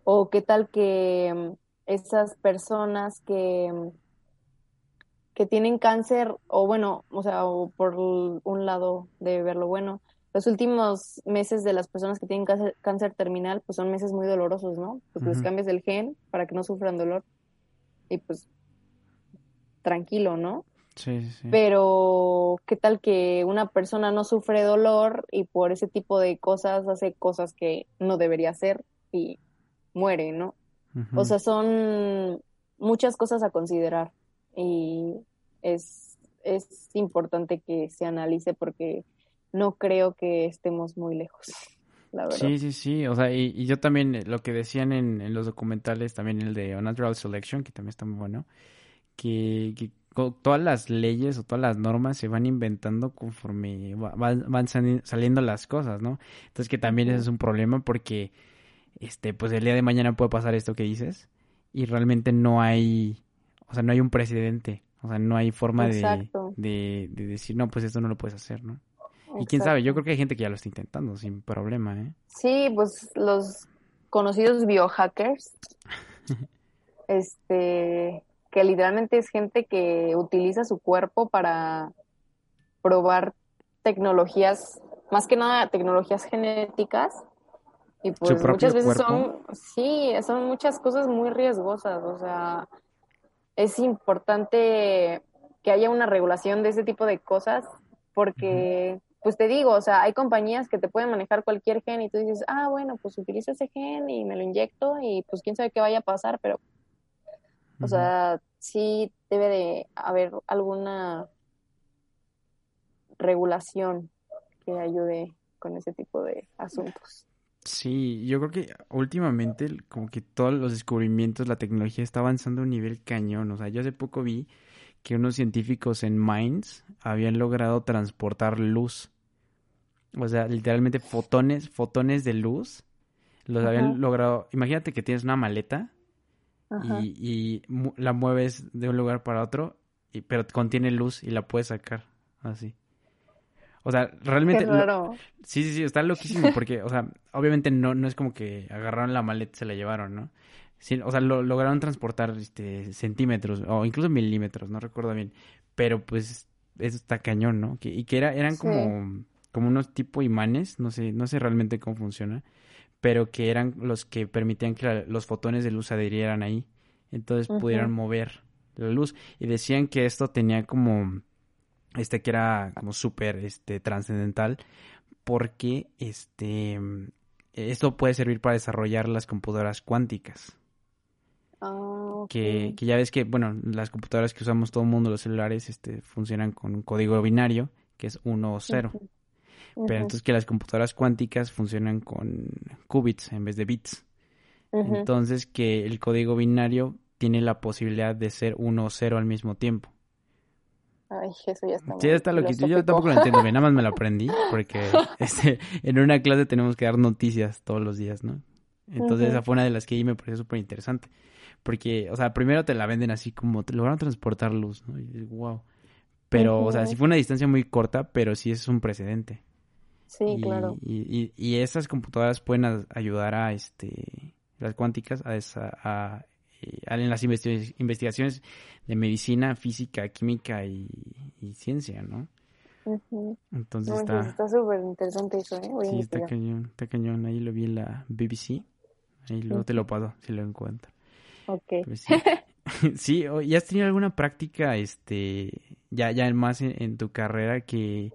C: O qué tal que mm, esas personas que, que tienen cáncer, o bueno, o sea, o por un lado de verlo bueno, los últimos meses de las personas que tienen cáncer, terminal, pues son meses muy dolorosos, ¿no? Pues les cambias el gen para que no sufran dolor. Y pues, tranquilo, ¿no?
B: Sí, sí.
C: Pero, ¿qué tal que una persona no sufre dolor y por ese tipo de cosas hace cosas que no debería hacer y muere, ¿no? O sea, son muchas cosas a considerar y es, es importante que se analice porque no creo que estemos muy lejos. La verdad.
B: Sí, sí, sí. O sea, y, yo también, eh, lo que decían en, en, los documentales, también el de Unnatural Selection, que también está muy bueno, que, que todas las leyes o todas las normas se van inventando conforme van, van saliendo las cosas, ¿no? Entonces que también ese es un problema porque, este, pues el día de mañana puede pasar esto que dices y realmente no hay, o sea, no hay un precedente, o sea, no hay forma de, de, de decir, no, pues esto no lo puedes hacer, ¿no? Y quién sabe, yo creo que hay gente que ya lo está intentando sin problema, ¿eh?
C: Sí, pues los conocidos biohackers, este, que literalmente es gente que utiliza su cuerpo para probar tecnologías, más que nada tecnologías genéticas, Y pues muchas veces son, sí, son muchas cosas muy riesgosas, o sea, es importante que haya una regulación de ese tipo de cosas porque, pues te digo, o sea, hay compañías que te pueden manejar cualquier gen y tú dices, ah, bueno, pues utilizo ese gen y me lo inyecto y pues quién sabe qué vaya a pasar, pero, o sea, sí debe de haber alguna regulación que ayude con ese tipo de asuntos.
B: Sí, yo creo que últimamente como que todos los descubrimientos, la tecnología está avanzando a un nivel cañón. O sea, yo hace poco vi que unos científicos en Mainz habían logrado transportar luz. O sea, literalmente fotones, fotones de luz. Los habían logrado. Imagínate que tienes una maleta y, la mueves de un lugar para otro, y, pero contiene luz y la puedes sacar así. O sea, realmente... sí, sí, sí, está loquísimo porque, o sea, obviamente no, no es como que agarraron la maleta y se la llevaron, ¿no? Sí, o sea, lo, lograron transportar este, centímetros o incluso milímetros, no recuerdo bien. Pero pues eso está cañón, ¿no? Que, y que era, eran como, como unos tipo imanes, no sé, no sé realmente cómo funciona, pero que eran los que permitían que los fotones de luz adherieran ahí. Entonces pudieran mover la luz. Y decían que esto tenía como este que era como súper este trascendental porque este esto puede servir para desarrollar las computadoras cuánticas.
C: Ah,
B: que, que, ya ves que, bueno, las computadoras que usamos todo el mundo, los celulares, este, funcionan con un código binario, que es 1 o 0. Pero entonces que las computadoras cuánticas funcionan con qubits en vez de bits. Entonces que el código binario tiene la posibilidad de ser 1 o 0 al mismo tiempo.
C: Ay, eso ya está.
B: Sí, está lo que yo tampoco lo entiendo nada más me lo aprendí porque este, en una clase tenemos que dar noticias todos los días, ¿no? Entonces esa fue una de las que ahí me pareció súper interesante. Porque, o sea, primero te la venden así como, te lograron transportar luz, ¿no? Y dices, wow. Pero, o sea, sí fue una distancia muy corta, pero sí es un precedente.
C: Sí, claro.
B: Y, y, esas computadoras pueden ayudar a, este, las cuánticas, a, esa, a en las investigaciones de medicina, física, química y, ciencia, ¿no? Entonces está...
C: Está súper interesante eso, ¿eh?
B: sí, está cañón, está cañón. Ahí lo vi en la BBC. Ahí luego te lo puedo, si lo encuentro.
C: Ok.
B: Pues sí. sí, ¿y has tenido alguna práctica, este, ya, ya más en, tu carrera que,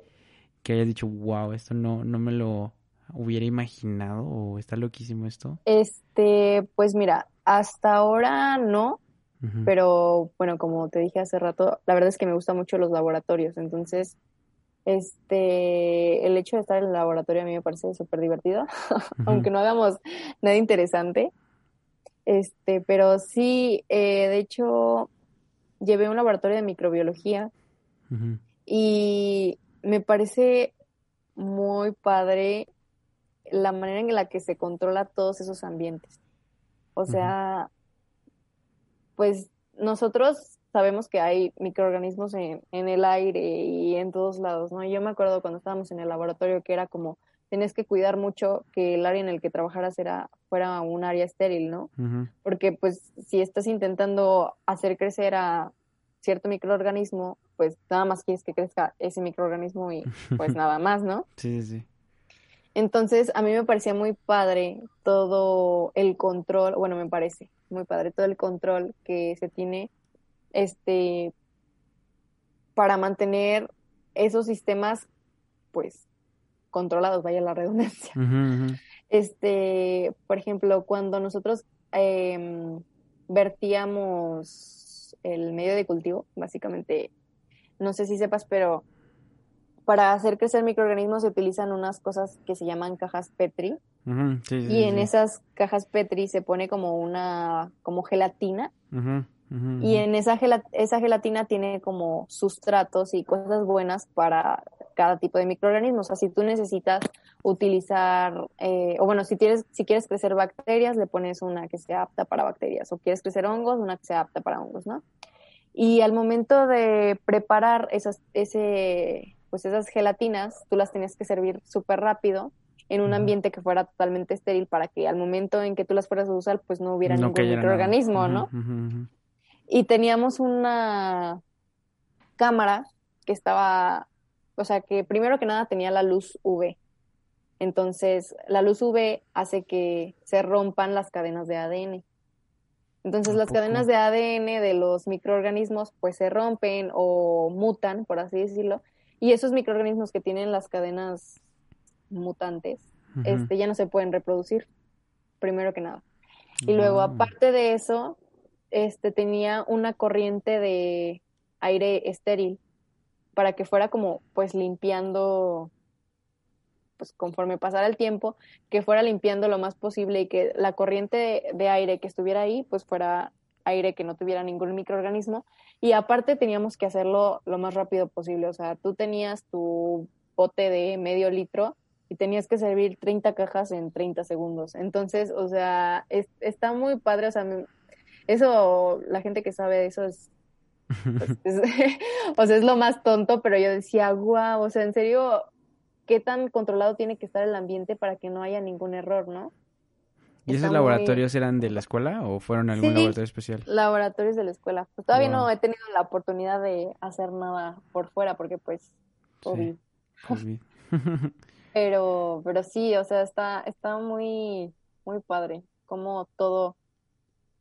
B: que hayas dicho, wow, esto no, no me lo hubiera imaginado o está loquísimo esto?
C: Este, pues mira, hasta ahora no, pero bueno, como te dije hace rato, la verdad es que me gustan mucho los laboratorios, entonces, este, el hecho de estar en el laboratorio a mí me parece súper divertido, aunque no hagamos nada interesante, este, pero sí, eh, de hecho, llevé un laboratorio de microbiología y me parece muy padre la manera en la que se controla todos esos ambientes. O sea, pues nosotros sabemos que hay microorganismos en, en, el aire y en todos lados, ¿no? Yo me acuerdo cuando estábamos en el laboratorio que era como, tenías que cuidar mucho que el área en el que trabajaras era, fuera un área estéril, ¿no? Porque pues si estás intentando hacer crecer a cierto microorganismo, pues nada más quieres que crezca ese microorganismo y pues nada más, ¿no?
B: Sí, sí.
C: Entonces, a mí me parecía muy padre todo el control, bueno, me parece muy padre todo el control que se tiene este para mantener esos sistemas pues controlados, vaya la redundancia. Este, por ejemplo, cuando nosotros em, vertíamos el medio de cultivo, básicamente, no sé si sepas, pero para hacer crecer microorganismos se utilizan unas cosas que se llaman cajas Petri. y en esas cajas Petri se pone como una, como gelatina. Y en esa, esa gelatina tiene como sustratos y cosas buenas para cada tipo de microorganismo. O sea, si tú necesitas utilizar, eh, o bueno, si, tienes, si quieres crecer bacterias, le pones una que sea apta para bacterias. O quieres crecer hongos, una que sea apta para hongos, ¿no? Y al momento de preparar esas, ese, pues esas gelatinas tú las tenías que servir súper rápido en un ambiente que fuera totalmente estéril para que al momento en que tú las fueras a usar, pues no hubiera ningún microorganismo, ¿no? Y teníamos una cámara que estaba, o sea, que primero que nada tenía la luz UV. Entonces, la luz UV hace que se rompan las cadenas de ADN. Entonces, las cadenas de ADN de los microorganismos pues se rompen o mutan, por así decirlo, y esos microorganismos que tienen las cadenas mutantes, este, ya no se pueden reproducir, primero que nada. Y luego, aparte de eso, este, tenía una corriente de aire estéril para que fuera como, pues, limpiando pues conforme pasara el tiempo, que fuera limpiando lo más posible y que la corriente de, aire que estuviera ahí, pues fuera aire que no tuviera ningún microorganismo. Y aparte teníamos que hacerlo lo más rápido posible. O sea, tú tenías tu bote de medio litro y tenías que servir 30 cajas en 30 segundos. Entonces, o sea, está muy padre. O sea, eso, la gente que sabe de eso es, pues, o sea, es lo más tonto, pero yo decía, guau, o sea, en serio, qué tan controlado tiene que estar el ambiente para que no haya ningún error, ¿no?
B: ¿Y esos laboratorios eran de la escuela o fueron algún laboratorio especial?
C: Laboratorios de la escuela. Pues todavía no he tenido la oportunidad de hacer nada por fuera porque pues COVID. pero pero sí, o sea, está está muy muy padre cómo todo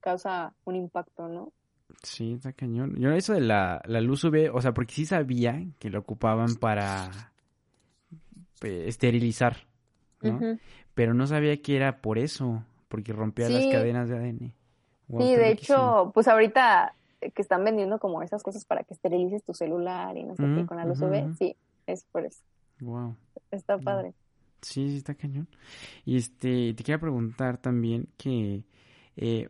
C: causa un impacto, ¿no?
B: Sí, está cañón. Yo eso de la, la luz UV, o sea, porque sí sabía que lo ocupaban para eh, esterilizar, ¿no? Pero no sabía que era por eso, porque rompía las cadenas de ADN.
C: sí, de hecho, pues ahorita que están vendiendo como esas cosas para que esterilices tu celular y no sé qué con la luz UV, sí, es por eso.
B: Wow.
C: Está padre.
B: Sí, sí, está cañón. Y este, te quería preguntar también que, eh,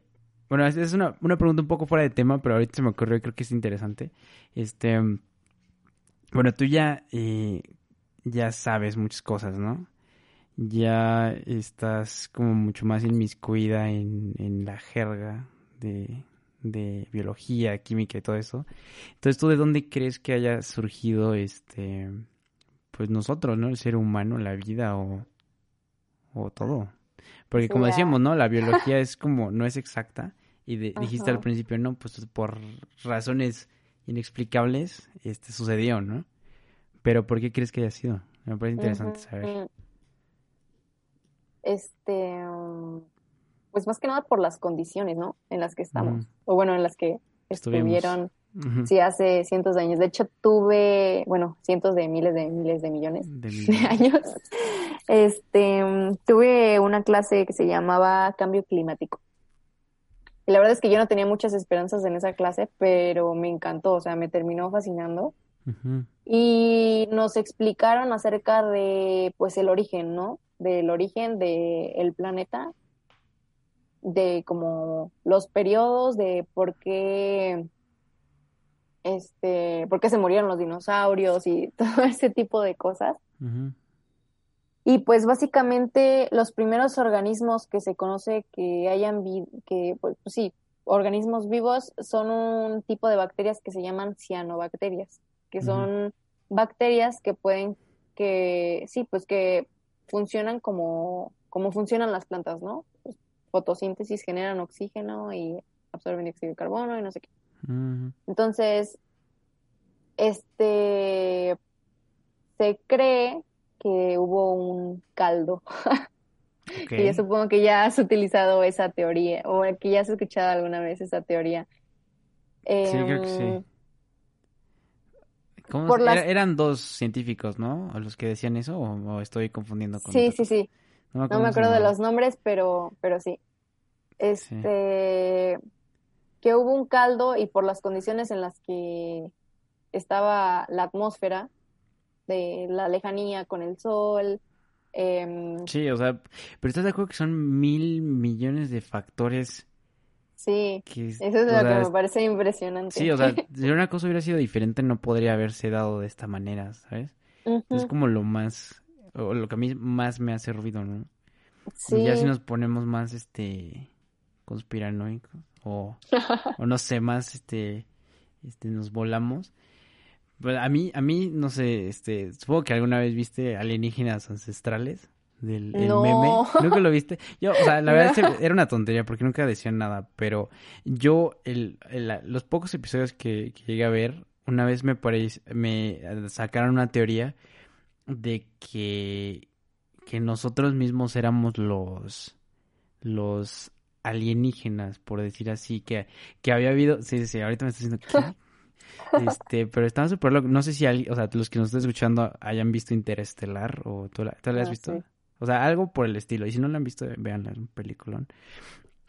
B: bueno, es una, una pregunta un poco fuera de tema, pero ahorita se me ocurrió y creo que es interesante. Este, bueno, tú ya, eh, ya sabes muchas cosas, ¿no? Ya estás como mucho más inmiscuida en, en la jerga de, de biología, química y todo eso. Entonces, ¿tú de dónde crees que haya surgido este, pues nosotros, ¿no? El ser humano, la vida o, o todo. Porque como decíamos, ¿no? La biología es como, no es exacta. Y dijiste al principio, no, pues por razones inexplicables, este, sucedió, ¿no? Pero ¿por qué crees que haya sido? Me parece interesante saber.
C: Este, pues más que nada por las condiciones, ¿no? En las que estamos. O bueno, en las que estuvieron, sí, hace cientos de años. De hecho, tuve, bueno, cientos de miles de miles de millones de, años. Este, tuve una clase que se llamaba Cambio Climático. Y la verdad es que yo no tenía muchas esperanzas en esa clase, pero me encantó, o sea, me terminó fascinando y nos explicaron acerca de, pues, el origen, ¿no? Del origen del planeta, de como los periodos, de por qué, este, por qué se murieron los dinosaurios y todo ese tipo de cosas. Y pues básicamente los primeros organismos que se conoce que hayan, que pues, sí, organismos vivos son un tipo de bacterias que se llaman cianobacterias que son bacterias que pueden, que sí, pues que funcionan como, como funcionan las plantas, ¿no? Pues, fotosíntesis generan oxígeno y absorben dióxido de carbono y no sé qué. Entonces, este, se cree que hubo un caldo. y yo supongo que ya has utilizado esa teoría, o que ya has escuchado alguna vez esa teoría.
B: sí, creo que sí. Em, eran dos científicos, ¿no? los que decían eso o, estoy confundiendo con
C: Sí, sí, sí. No me acuerdo, de los nombres, pero, pero sí. Este, que hubo un caldo y por las condiciones en las que estaba la atmósfera, de la lejanía con el sol. Em,
B: sí, o sea, pero estás de acuerdo que son mil millones de factores
C: Sí, eso es lo que me parece impresionante.
B: Sí, o sea, si una cosa hubiera sido diferente no podría haberse dado de esta manera, ¿sabes? Es como lo más, o lo que a mí más me hace ruido, ¿no? Sí. ya si nos ponemos más, este, conspiranoicos, o, o no sé, más, este, este, nos volamos. Pues a mí, a mí, no sé, este, supongo que alguna vez viste alienígenas ancestrales del meme. ¿Nunca lo viste? Yo, o sea, la verdad es que era una tontería porque nunca decían nada, pero yo, el, los pocos episodios que, llegué a ver, una vez me, me sacaron una teoría de que, que nosotros mismos éramos los, los alienígenas, por decir así, que, que había habido, sí, sí, ahorita me está diciendo, ¿qué? Este, pero estaba súper loco. No sé si, o sea, los que nos están escuchando hayan visto Interestelar o tú la, has ah, visto. O sea, algo por el estilo. Y si no la han visto, vean un peliculón.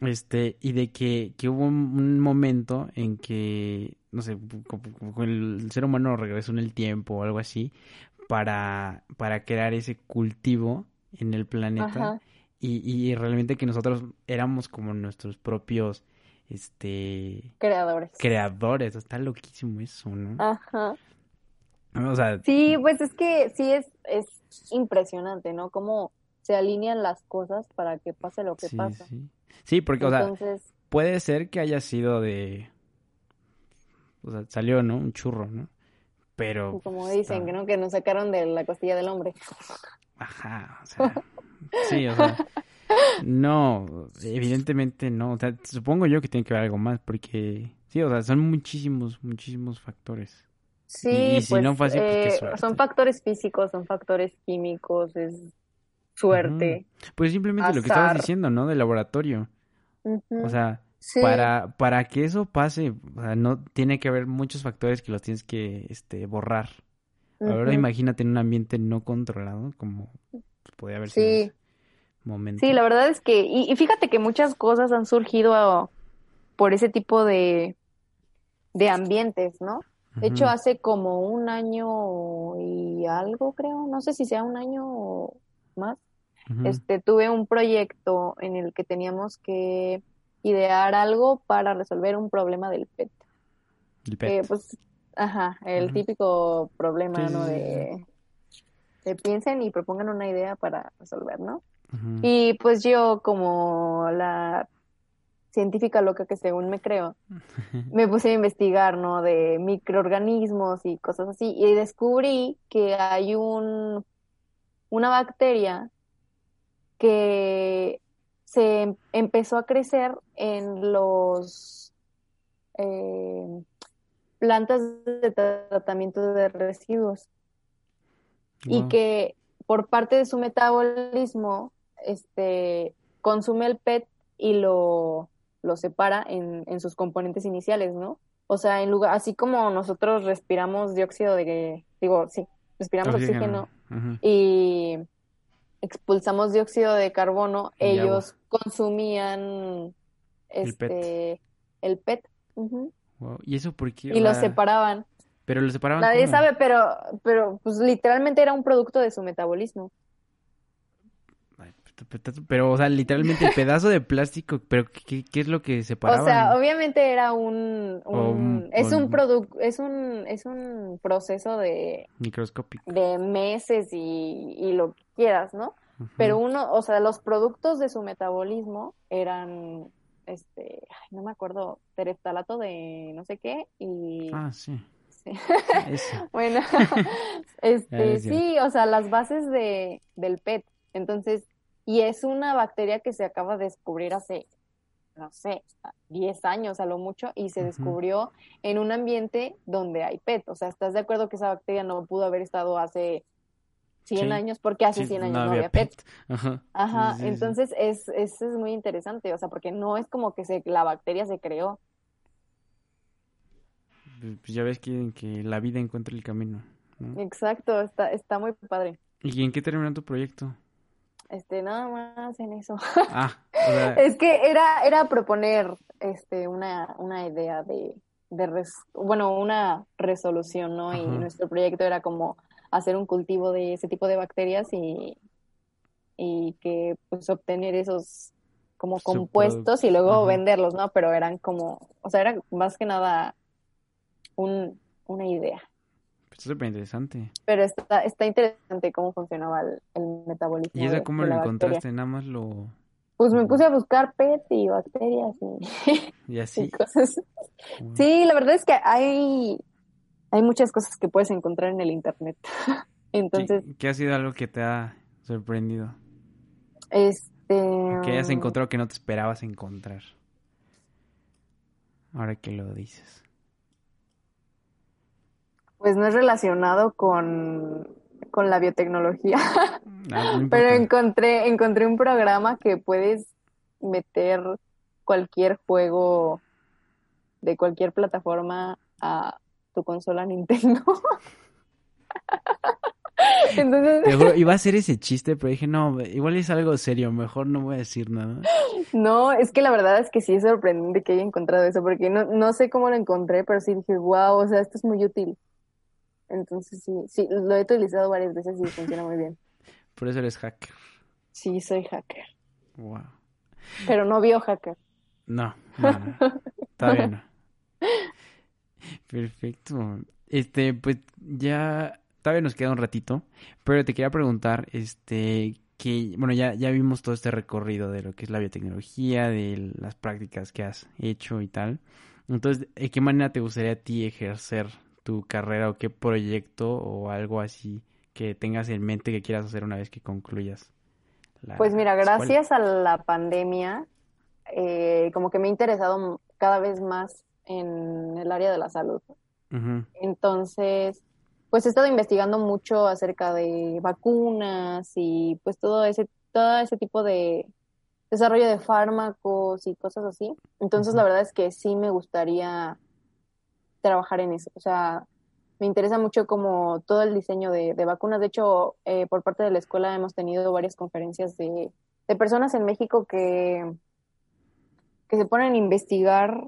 B: Este, y de que, que hubo un, momento en que, no sé, el ser humano regresó en el tiempo o algo así para, para crear ese cultivo en el planeta. Y, y realmente que nosotros éramos como nuestros propios este
C: creadores.
B: Creadores, está loquísimo eso, ¿no?
C: Ajá.
B: O sea,
C: sí, pues es que sí es es impresionante, ¿no? Cómo se alinean las cosas para que pase lo que pasa.
B: Sí. sí, porque o sea, puede ser que haya sido de o sea, salió, ¿no? Un churro, ¿no? Pero
C: como dicen, ¿no? Que nos sacaron de la costilla del hombre.
B: Ajá, o sea, sí, o sea, no, evidentemente no. O sea, supongo yo que tiene que ver algo más, porque sí, o sea, son muchísimos, muchísimos factores.
C: Sí, pues, pues eh, son factores físicos, son factores químicos, es suerte.
B: Pues simplemente lo que estabas diciendo, ¿no? Del laboratorio. O sea, para, para que eso pase, o sea, no tiene que haber muchos factores que los tienes que este, borrar. Ahora imagínate en un ambiente no controlado, como podría haber sido. Sí.
C: Sí, la verdad es que, y, fíjate que muchas cosas han surgido por ese tipo de, de ambientes, ¿no? De hecho, hace como un año y algo, creo, no sé si sea un año o más, este, tuve un proyecto en el que teníamos que idear algo para resolver un problema del PET.
B: El PET.
C: Eh, pues, ajá, el típico problema, ¿no? De, de piensen y propongan una idea para resolver, ¿no? Y pues yo como la científica loca que según me creo, me puse a investigar, ¿no? De microorganismos y cosas así y descubrí que hay un una bacteria que se em, empezó a crecer en los eh, plantas de tratamiento de residuos. Y que por parte de su metabolismo este, consume el PET y lo, lo separa en, en, sus componentes iniciales, ¿no? O sea, en lugar, así como nosotros respiramos dióxido de, digo, sí, respiramos oxígeno, y expulsamos dióxido de carbono, ellos consumían este, el PET.
B: ¿Y eso por qué?
C: Y lo separaban.
B: Pero lo separaban.
C: Nadie sabe, pero, pero pues literalmente era un producto de su metabolismo.
B: Pero, o sea, literalmente el pedazo de plástico, pero ¿qué, qué es lo que separaba?
C: O sea, obviamente era un, es un producto, es un, es un proceso de
B: microscópico
C: de meses y, y lo que quieras, ¿no? Pero uno, o sea, los productos de su metabolismo eran, este, no me acuerdo, tereftalato de no sé qué y.
B: Ah, sí.
C: bueno, este, sí, o sea, las bases de, del PET. Entonces, y es una bacteria que se acaba de descubrir hace, no sé, 10 años a lo mucho, y se descubrió en un ambiente donde hay PET. O sea, ¿estás de acuerdo que esa bacteria no pudo haber estado hace 100 años? Porque hace 100 años no había, PET. Ajá. Ajá. Entonces, es, es, es muy interesante, o sea, porque no es como que se, la bacteria se creó.
B: Pues ya ves que, que la vida encuentra el camino.
C: Exacto, está, está muy padre.
B: ¿Y en qué terminó tu proyecto?
C: Este, nada más en eso.
B: Ah,
C: es que era, era proponer este, una, una idea de, de bueno, una resolución, ¿no? Y nuestro proyecto era como hacer un cultivo de ese tipo de bacterias y, y que pues obtener esos como compuestos y luego venderlos, ¿no? Pero eran como, o sea, era más que nada un, una idea.
B: Está súper interesante.
C: Pero está, está interesante cómo funcionaba el, metabolismo.
B: ¿Y esa cómo lo encontraste? Nada más lo...
C: Pues me puse a buscar PET y bacterias y,
B: ¿Y así.
C: cosas. Sí, la verdad es que hay, hay muchas cosas que puedes encontrar en el internet. Entonces.
B: ¿Qué, ha sido algo que te ha sorprendido?
C: Este.
B: Que hayas encontrado que no te esperabas encontrar. Ahora que lo dices
C: pues no es relacionado con con la biotecnología. Ah, Pero encontré, encontré un programa que puedes meter cualquier juego de cualquier plataforma a tu consola Nintendo.
B: Entonces... iba a hacer ese chiste, pero dije, no, igual es algo serio, mejor no voy a decir nada.
C: No, es que la verdad es que sí es sorprendente que haya encontrado eso, porque no, no sé cómo lo encontré, pero sí dije, wow, o sea, esto es muy útil. Entonces sí, sí, lo he utilizado varias veces y funciona muy bien.
B: Por eso eres hacker.
C: Sí, soy hacker. Wow. Pero no biohacker.
B: No, no, no. Todavía no. Perfecto. Este, pues ya todavía nos queda un ratito, pero te quería preguntar, este, que, bueno, ya, ya vimos todo este recorrido de lo que es la biotecnología, de las prácticas que has hecho y tal. Entonces, ¿de qué manera te gustaría a ti ejercer tu carrera o qué proyecto o algo así que tengas en mente que quieras hacer una vez que concluyas?
C: pues mira, gracias a la pandemia, eh, como que me he interesado cada vez más en el área de la salud. Entonces, pues he estado investigando mucho acerca de vacunas y pues todo ese, todo ese tipo de desarrollo de fármacos y cosas así. Entonces, la verdad es que sí me gustaría trabajar en eso. O sea, me interesa mucho como todo el diseño de, vacunas. De hecho, eh, por parte de la escuela hemos tenido varias conferencias de, de personas en México que, que se ponen a investigar,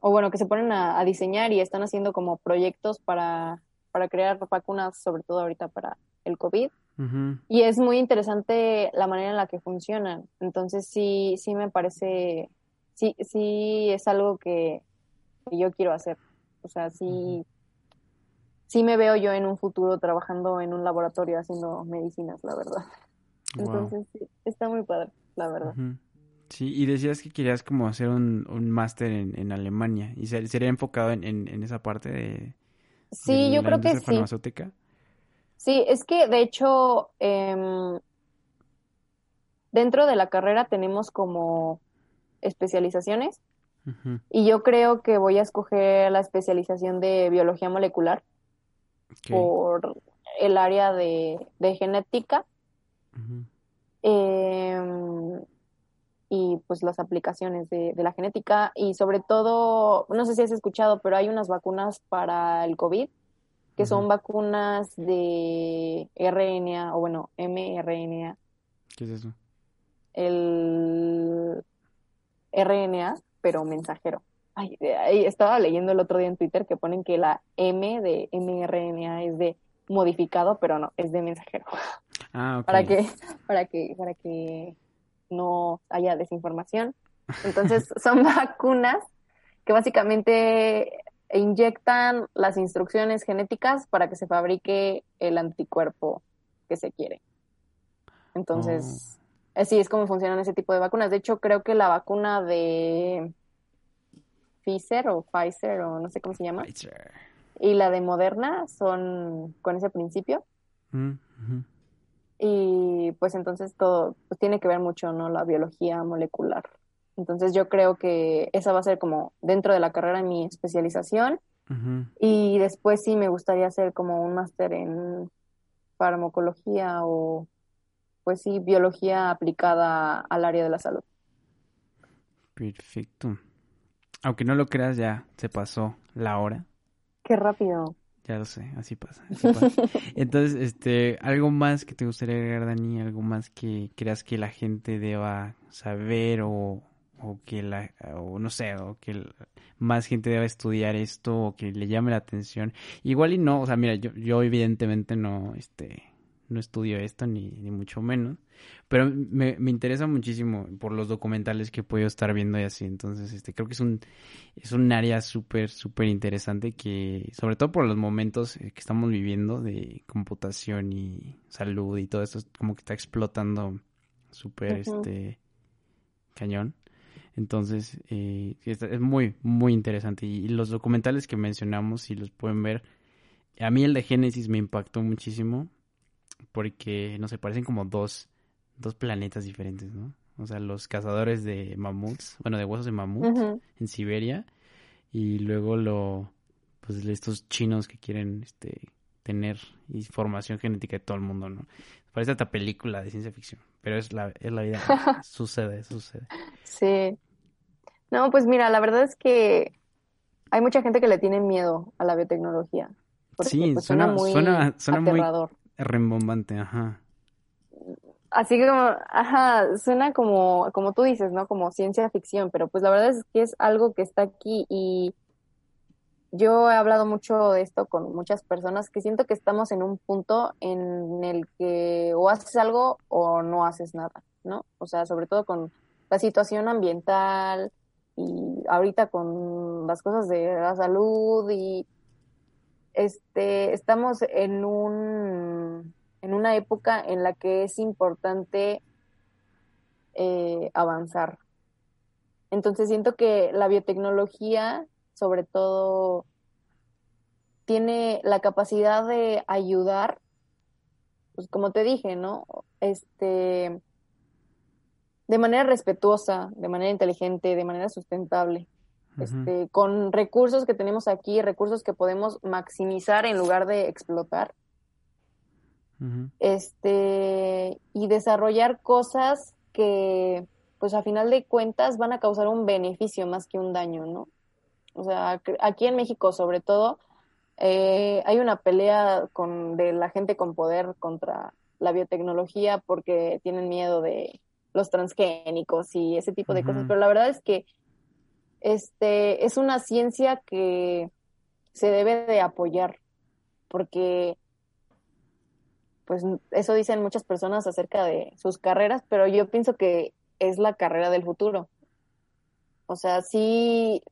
C: o bueno, que se ponen a diseñar y están haciendo como proyectos para para crear vacunas, sobre todo ahorita para el COVID. Y es muy interesante la manera en la que funcionan. Entonces sí, sí me parece, sí, sí es algo que, yo quiero hacer. O sea, sí, sí me veo yo en un futuro trabajando en un laboratorio haciendo medicinas, la verdad. Entonces sí, está muy padre, la verdad.
B: Sí, y decías que querías como hacer un, un máster en, en Alemania y sería enfocado en, en esa parte de,
C: Sí, yo creo que sí. Sí, es que de hecho em, dentro de la carrera tenemos como especializaciones y yo creo que voy a escoger la especialización de biología molecular por el área de, genética. Y pues las aplicaciones de, la genética. Y sobre todo, no sé si has escuchado, pero hay unas vacunas para el COVID que son vacunas de RNA o bueno, mRNA.
B: ¿Qué es eso?
C: El RNA, pero mensajero. Ay, estaba leyendo el otro día en Twitter que ponen que la M de mRNA es de modificado, pero no, es de mensajero. Ah, okay. Para que, para que, para que no haya desinformación. Entonces, son vacunas que básicamente inyectan las instrucciones genéticas para que se fabrique el anticuerpo que se quiere. Entonces, oh. Así es como funcionan ese tipo de vacunas. De hecho, creo que la vacuna de Pfizer o Pfizer o no sé cómo se llama. Y la de Moderna son con ese principio. Mm, y pues entonces todo pues tiene que ver mucho, ¿no? La biología molecular. Entonces yo creo que esa va a ser como dentro de la carrera mi especialización. Y después sí me gustaría hacer como un máster en farmacología o pues sí, biología aplicada al área de la salud.
B: Perfecto. Aunque no lo creas, ya se pasó la hora.
C: Qué rápido.
B: Ya lo sé, así pasa, Entonces, este, algo más que te gustaría agregar, Dani, algo más que creas que la gente deba saber o, o que la, o no sé, o que más gente deba estudiar esto o que le llame la atención. Igual y no, o sea, mira, yo, yo evidentemente no, este, no estudio esto ni, ni mucho menos, pero me, me, interesa muchísimo por los documentales que puedo estar viendo y así. Entonces, este, creo que es un, es un área súper, súper interesante que, sobre todo por los momentos eh, que estamos viviendo de computación y salud y todo esto, como que está explotando súper, este, cañón. Entonces, eh, es muy, muy interesante. Y, los documentales que mencionamos, si los pueden ver, a mí el de Génesis me impactó muchísimo porque, no sé, parecen como dos dos planetas diferentes, ¿no? O sea, los cazadores de mamuts, bueno, de huesos de mamut en Siberia y luego lo pues estos chinos que quieren este tener información genética de todo el mundo, ¿no? Parece esta película de ciencia ficción, pero es la, es la vida, sucede, sucede.
C: Sí. No, pues mira, la verdad es que hay mucha gente que le tiene miedo a la biotecnología.
B: sí, pues, suena, muy suena, muy rembombante, ajá.
C: Así que como, ajá, suena como, como tú dices, ¿no? Como ciencia ficción, pero pues la verdad es que es algo que está aquí y yo he hablado mucho de esto con muchas personas que siento que estamos en un punto en el que o haces algo o no haces nada, ¿no? O sea, sobre todo con la situación ambiental y ahorita con las cosas de la salud y este estamos en un en una época en la que es importante eh, avanzar. Entonces siento que la biotecnología, sobre todo, tiene la capacidad de ayudar, pues como te dije, ¿no? Este, de manera respetuosa, de manera inteligente, de manera sustentable. Este, con recursos que tenemos aquí, recursos que podemos maximizar en lugar de explotar. Este, y desarrollar cosas que, pues a final de cuentas, van a causar un beneficio más que un daño, ¿no? O sea, aquí en México, sobre todo, eh, hay una pelea con, de la gente con poder contra la biotecnología porque tienen miedo de los transgénicos y ese tipo de cosas, pero la verdad es que este es una ciencia que se debe de apoyar porque pues eso dicen muchas personas acerca de sus carreras, pero yo pienso que es la carrera del futuro. O sea, sí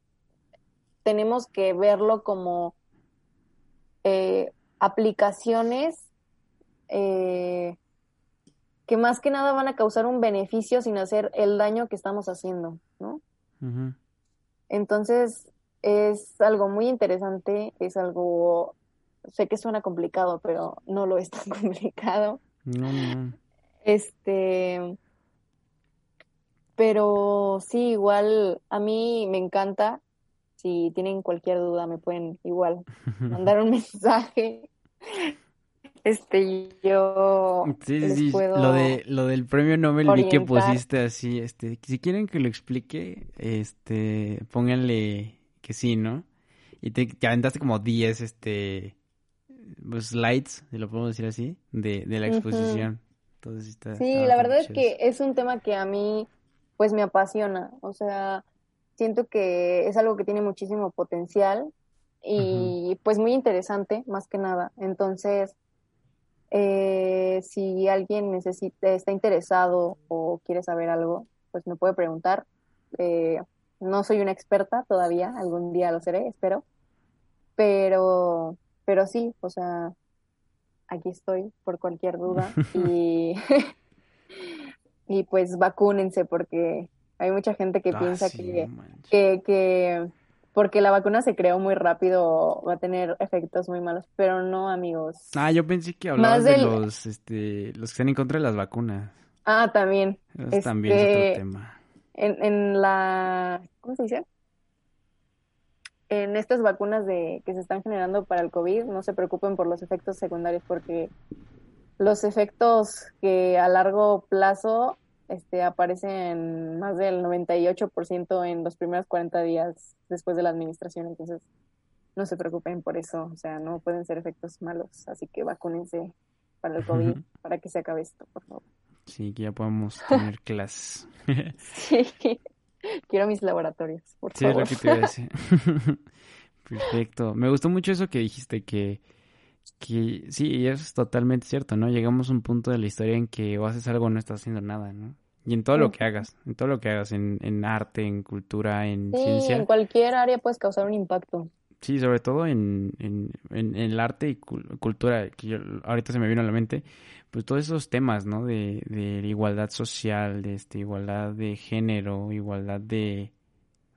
C: tenemos que verlo como eh, aplicaciones eh, que más que nada van a causar un beneficio sin hacer el daño que estamos haciendo, ¿no? Entonces, es algo muy interesante, es algo Sé que suena complicado, pero no lo es tan complicado.
B: No, no.
C: Este, pero sí, igual a mí me encanta. Si tienen cualquier duda, me pueden igual mandar un mensaje. Este, yo
B: sí, sí, lo de lo del premio Nobel vi que pusiste así, este, si quieren que lo explique, este, pónganle que sí, ¿no? Y te, te aventaste como 10 este pues, slides, si lo podemos decir así, de, de la exposición.
C: sí, la verdad es que es un tema que a mí pues me apasiona, o sea, siento que es algo que tiene muchísimo potencial y pues muy interesante más que nada. Entonces, eh, si alguien necesita, está interesado o quiere saber algo, pues me puede preguntar. Eh, no soy una experta todavía, algún día lo seré, espero. Pero pero sí, o sea, aquí estoy por cualquier duda y, y pues vacúnense porque hay mucha gente que ah, piensa que, que, que, porque la vacuna se creó muy rápido va a tener efectos muy malos, pero no, amigos.
B: Ah, yo pensé que hablabas de los, este, los que están en contra de las vacunas.
C: Ah, también.
B: también es otro este, tema.
C: En, en la, ¿cómo se dice? en estas vacunas de, que se están generando para el COVID, no se preocupen por los efectos secundarios porque los efectos que a largo plazo este, aparecen más del 98% en los primeros 40 días después de la administración. Entonces, no se preocupen por eso. O sea, no pueden ser efectos malos. Así que vacúnense para el COVID, para que se acabe esto, por favor.
B: Sí, que ya podamos tener clases.
C: sí. Quiero mis laboratorios, por sí, favor.
B: Sí, es lo que te iba a decir. Perfecto. Me gustó mucho eso que dijiste, que, que sí, eso es totalmente cierto, ¿no? Llegamos a un punto de la historia en que o haces algo o no estás haciendo nada, ¿no? Y en todo lo que hagas, en todo lo que hagas, en, en arte, en cultura, en sí, ciencia.
C: en cualquier área puedes causar un impacto.
B: Sí, sobre todo en, en, en, el arte y cultura, que yo, ahorita se me vino a la mente, pues todos esos temas, ¿no? De, de igualdad social, de este, igualdad de género, igualdad de,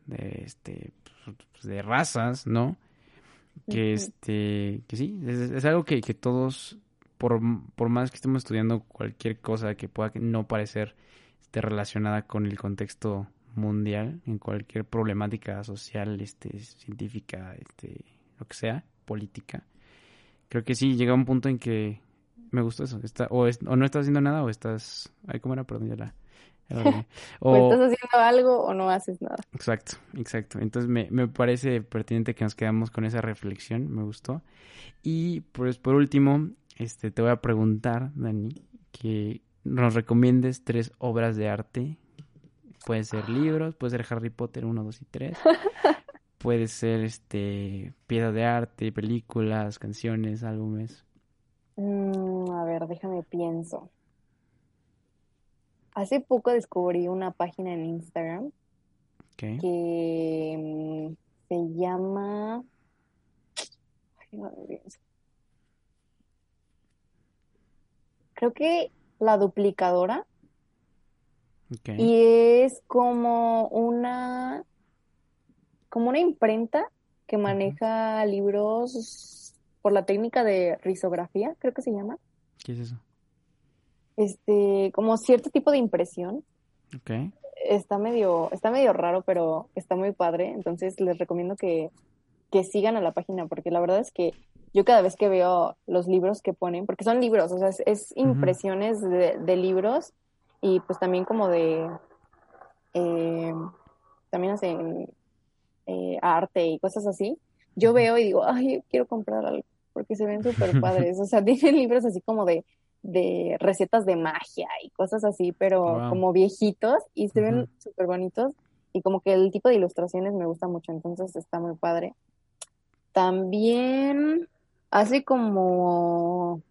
B: de este, pues, de razas, ¿no? Que este, que sí, es, algo que, que todos, por, por más que estemos estudiando cualquier cosa que pueda no parecer esté relacionada con el contexto mundial, en cualquier problemática social, este, científica, este, lo que sea, política, creo que sí, llega un punto en que me gustó eso. Está, o, o no estás haciendo nada o estás... Ay, ¿cómo era? Perdón, ya la...
C: o, estás haciendo algo o no haces nada.
B: Exacto, exacto. Entonces me, me parece pertinente que nos quedamos con esa reflexión, me gustó. Y pues por último, este te voy a preguntar, Dani, que nos recomiendes tres obras de arte. Pueden ser libros, puede ser Harry Potter 1, 2 y 3. puede ser este piedra de arte, películas, canciones, álbumes.
C: Mm, a ver, déjame pienso. Hace poco descubrí una página en Instagram que mm, se llama... Creo que la duplicadora. Y es como una como una imprenta que maneja libros por la técnica de risografía, creo que se llama.
B: ¿Qué es eso?
C: Este, como cierto tipo de impresión. Okay. Está medio, está medio raro, pero está muy padre. Entonces les recomiendo que, que sigan a la página, porque la verdad es que yo cada vez que veo los libros que ponen, porque son libros, o sea, es, impresiones de, libros y pues también como de, eh, también hacen eh, arte y cosas así. Yo veo y digo, ay, quiero comprar algo, porque se ven súper padres. O sea, tienen libros así como de de recetas de magia y cosas así, pero como viejitos y se ven súper bonitos y como que el tipo de ilustraciones me gusta mucho, entonces está muy padre. También hace como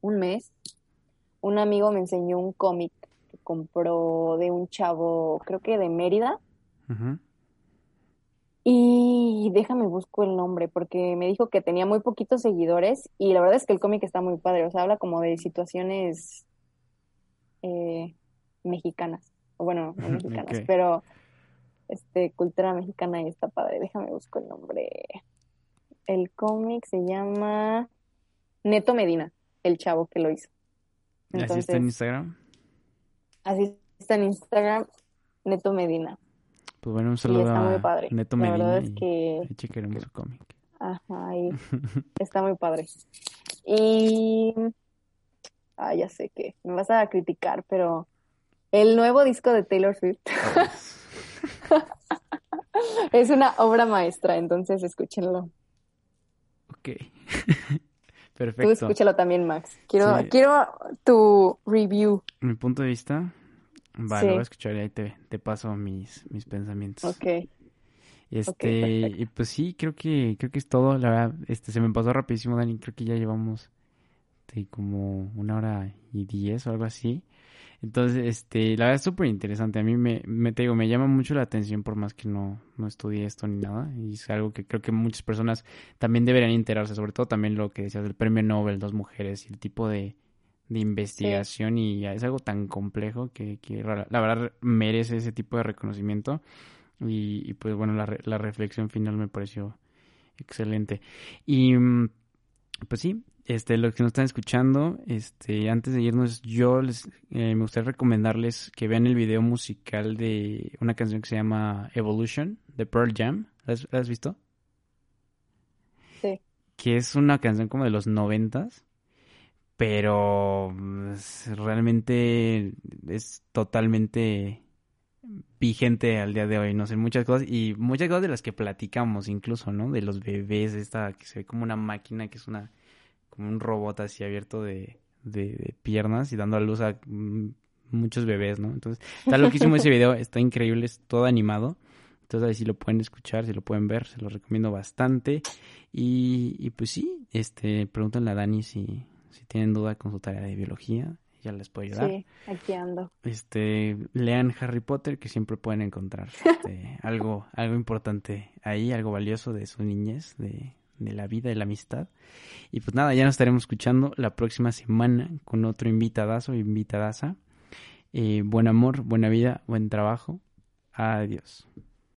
C: un mes, un amigo me enseñó un cómic que compró de un chavo, creo que de Mérida. Y déjame busco el nombre porque me dijo que tenía muy poquitos seguidores y la verdad es que el cómic está muy padre, o sea, habla como de situaciones eh, mexicanas, o bueno, no mexicanas, pero este cultura mexicana y está padre. Déjame busco el nombre. El cómic se llama Neto Medina, el chavo que lo hizo.
B: ¿Así está en Instagram?
C: Así está en Instagram, Neto Medina.
B: Pues bueno, un saludo
C: está muy padre.
B: Neto
C: La
B: Medina
C: verdad es que...
B: y su cómic.
C: Ajá, y está muy padre. Y... Ah, ya sé que me vas a criticar, pero el nuevo disco de Taylor Swift es una obra maestra, entonces escúchenlo.
B: Ok. Perfecto.
C: Tú escúchalo también, Max. Quiero, quiero tu review.
B: Mi punto de vista, Vale, lo voy a escuchar y ahí te, te paso mis, mis pensamientos.
C: Ok.
B: Este, y pues sí, creo que, creo que es todo, la verdad, este, se me pasó rapidísimo, Dani, creo que ya llevamos de como una hora y diez o algo así. Entonces, este, la verdad es súper interesante. A mí me, me, te digo, me llama mucho la atención por más que no, no estudié esto ni nada. Y es algo que creo que muchas personas también deberían enterarse, sobre todo también lo que decías del premio Nobel, dos mujeres y el tipo de, de investigación y es algo tan complejo que, que, la verdad merece ese tipo de reconocimiento y, pues bueno, la, la, reflexión final me pareció excelente. Y mm, pues sí, este, los que nos están escuchando, este, antes de irnos, yo les, eh, me gustaría recomendarles que vean el video musical de una canción que se llama Evolution de Pearl Jam. ¿La has, has visto?
C: Sí.
B: Que es una canción como de los noventas pero pues, realmente es totalmente vigente al día de hoy, no sé, muchas cosas y muchas cosas de las que platicamos incluso, ¿no? De los bebés, esta que se ve como una máquina, que es una, como un robot así abierto de, de, piernas y dando a luz a mm, muchos bebés, ¿no? Entonces, está loquísimo ese video, está increíble, es todo animado. Entonces ahí sí lo pueden escuchar, si lo pueden ver, se lo recomiendo bastante. Y, y pues sí, este, pregúntenle a Dani si, si tienen duda con su tarea de biología, ya les puedo ayudar.
C: Sí, aquí ando.
B: Este, lean Harry Potter que siempre pueden encontrar este, algo, algo importante ahí, algo valioso de su niñez, de, de la vida y la amistad. Y pues nada, ya nos estaremos escuchando la próxima semana con otro invitadazo, invitadaza. Eh, buen amor, buena vida, buen trabajo. Adiós.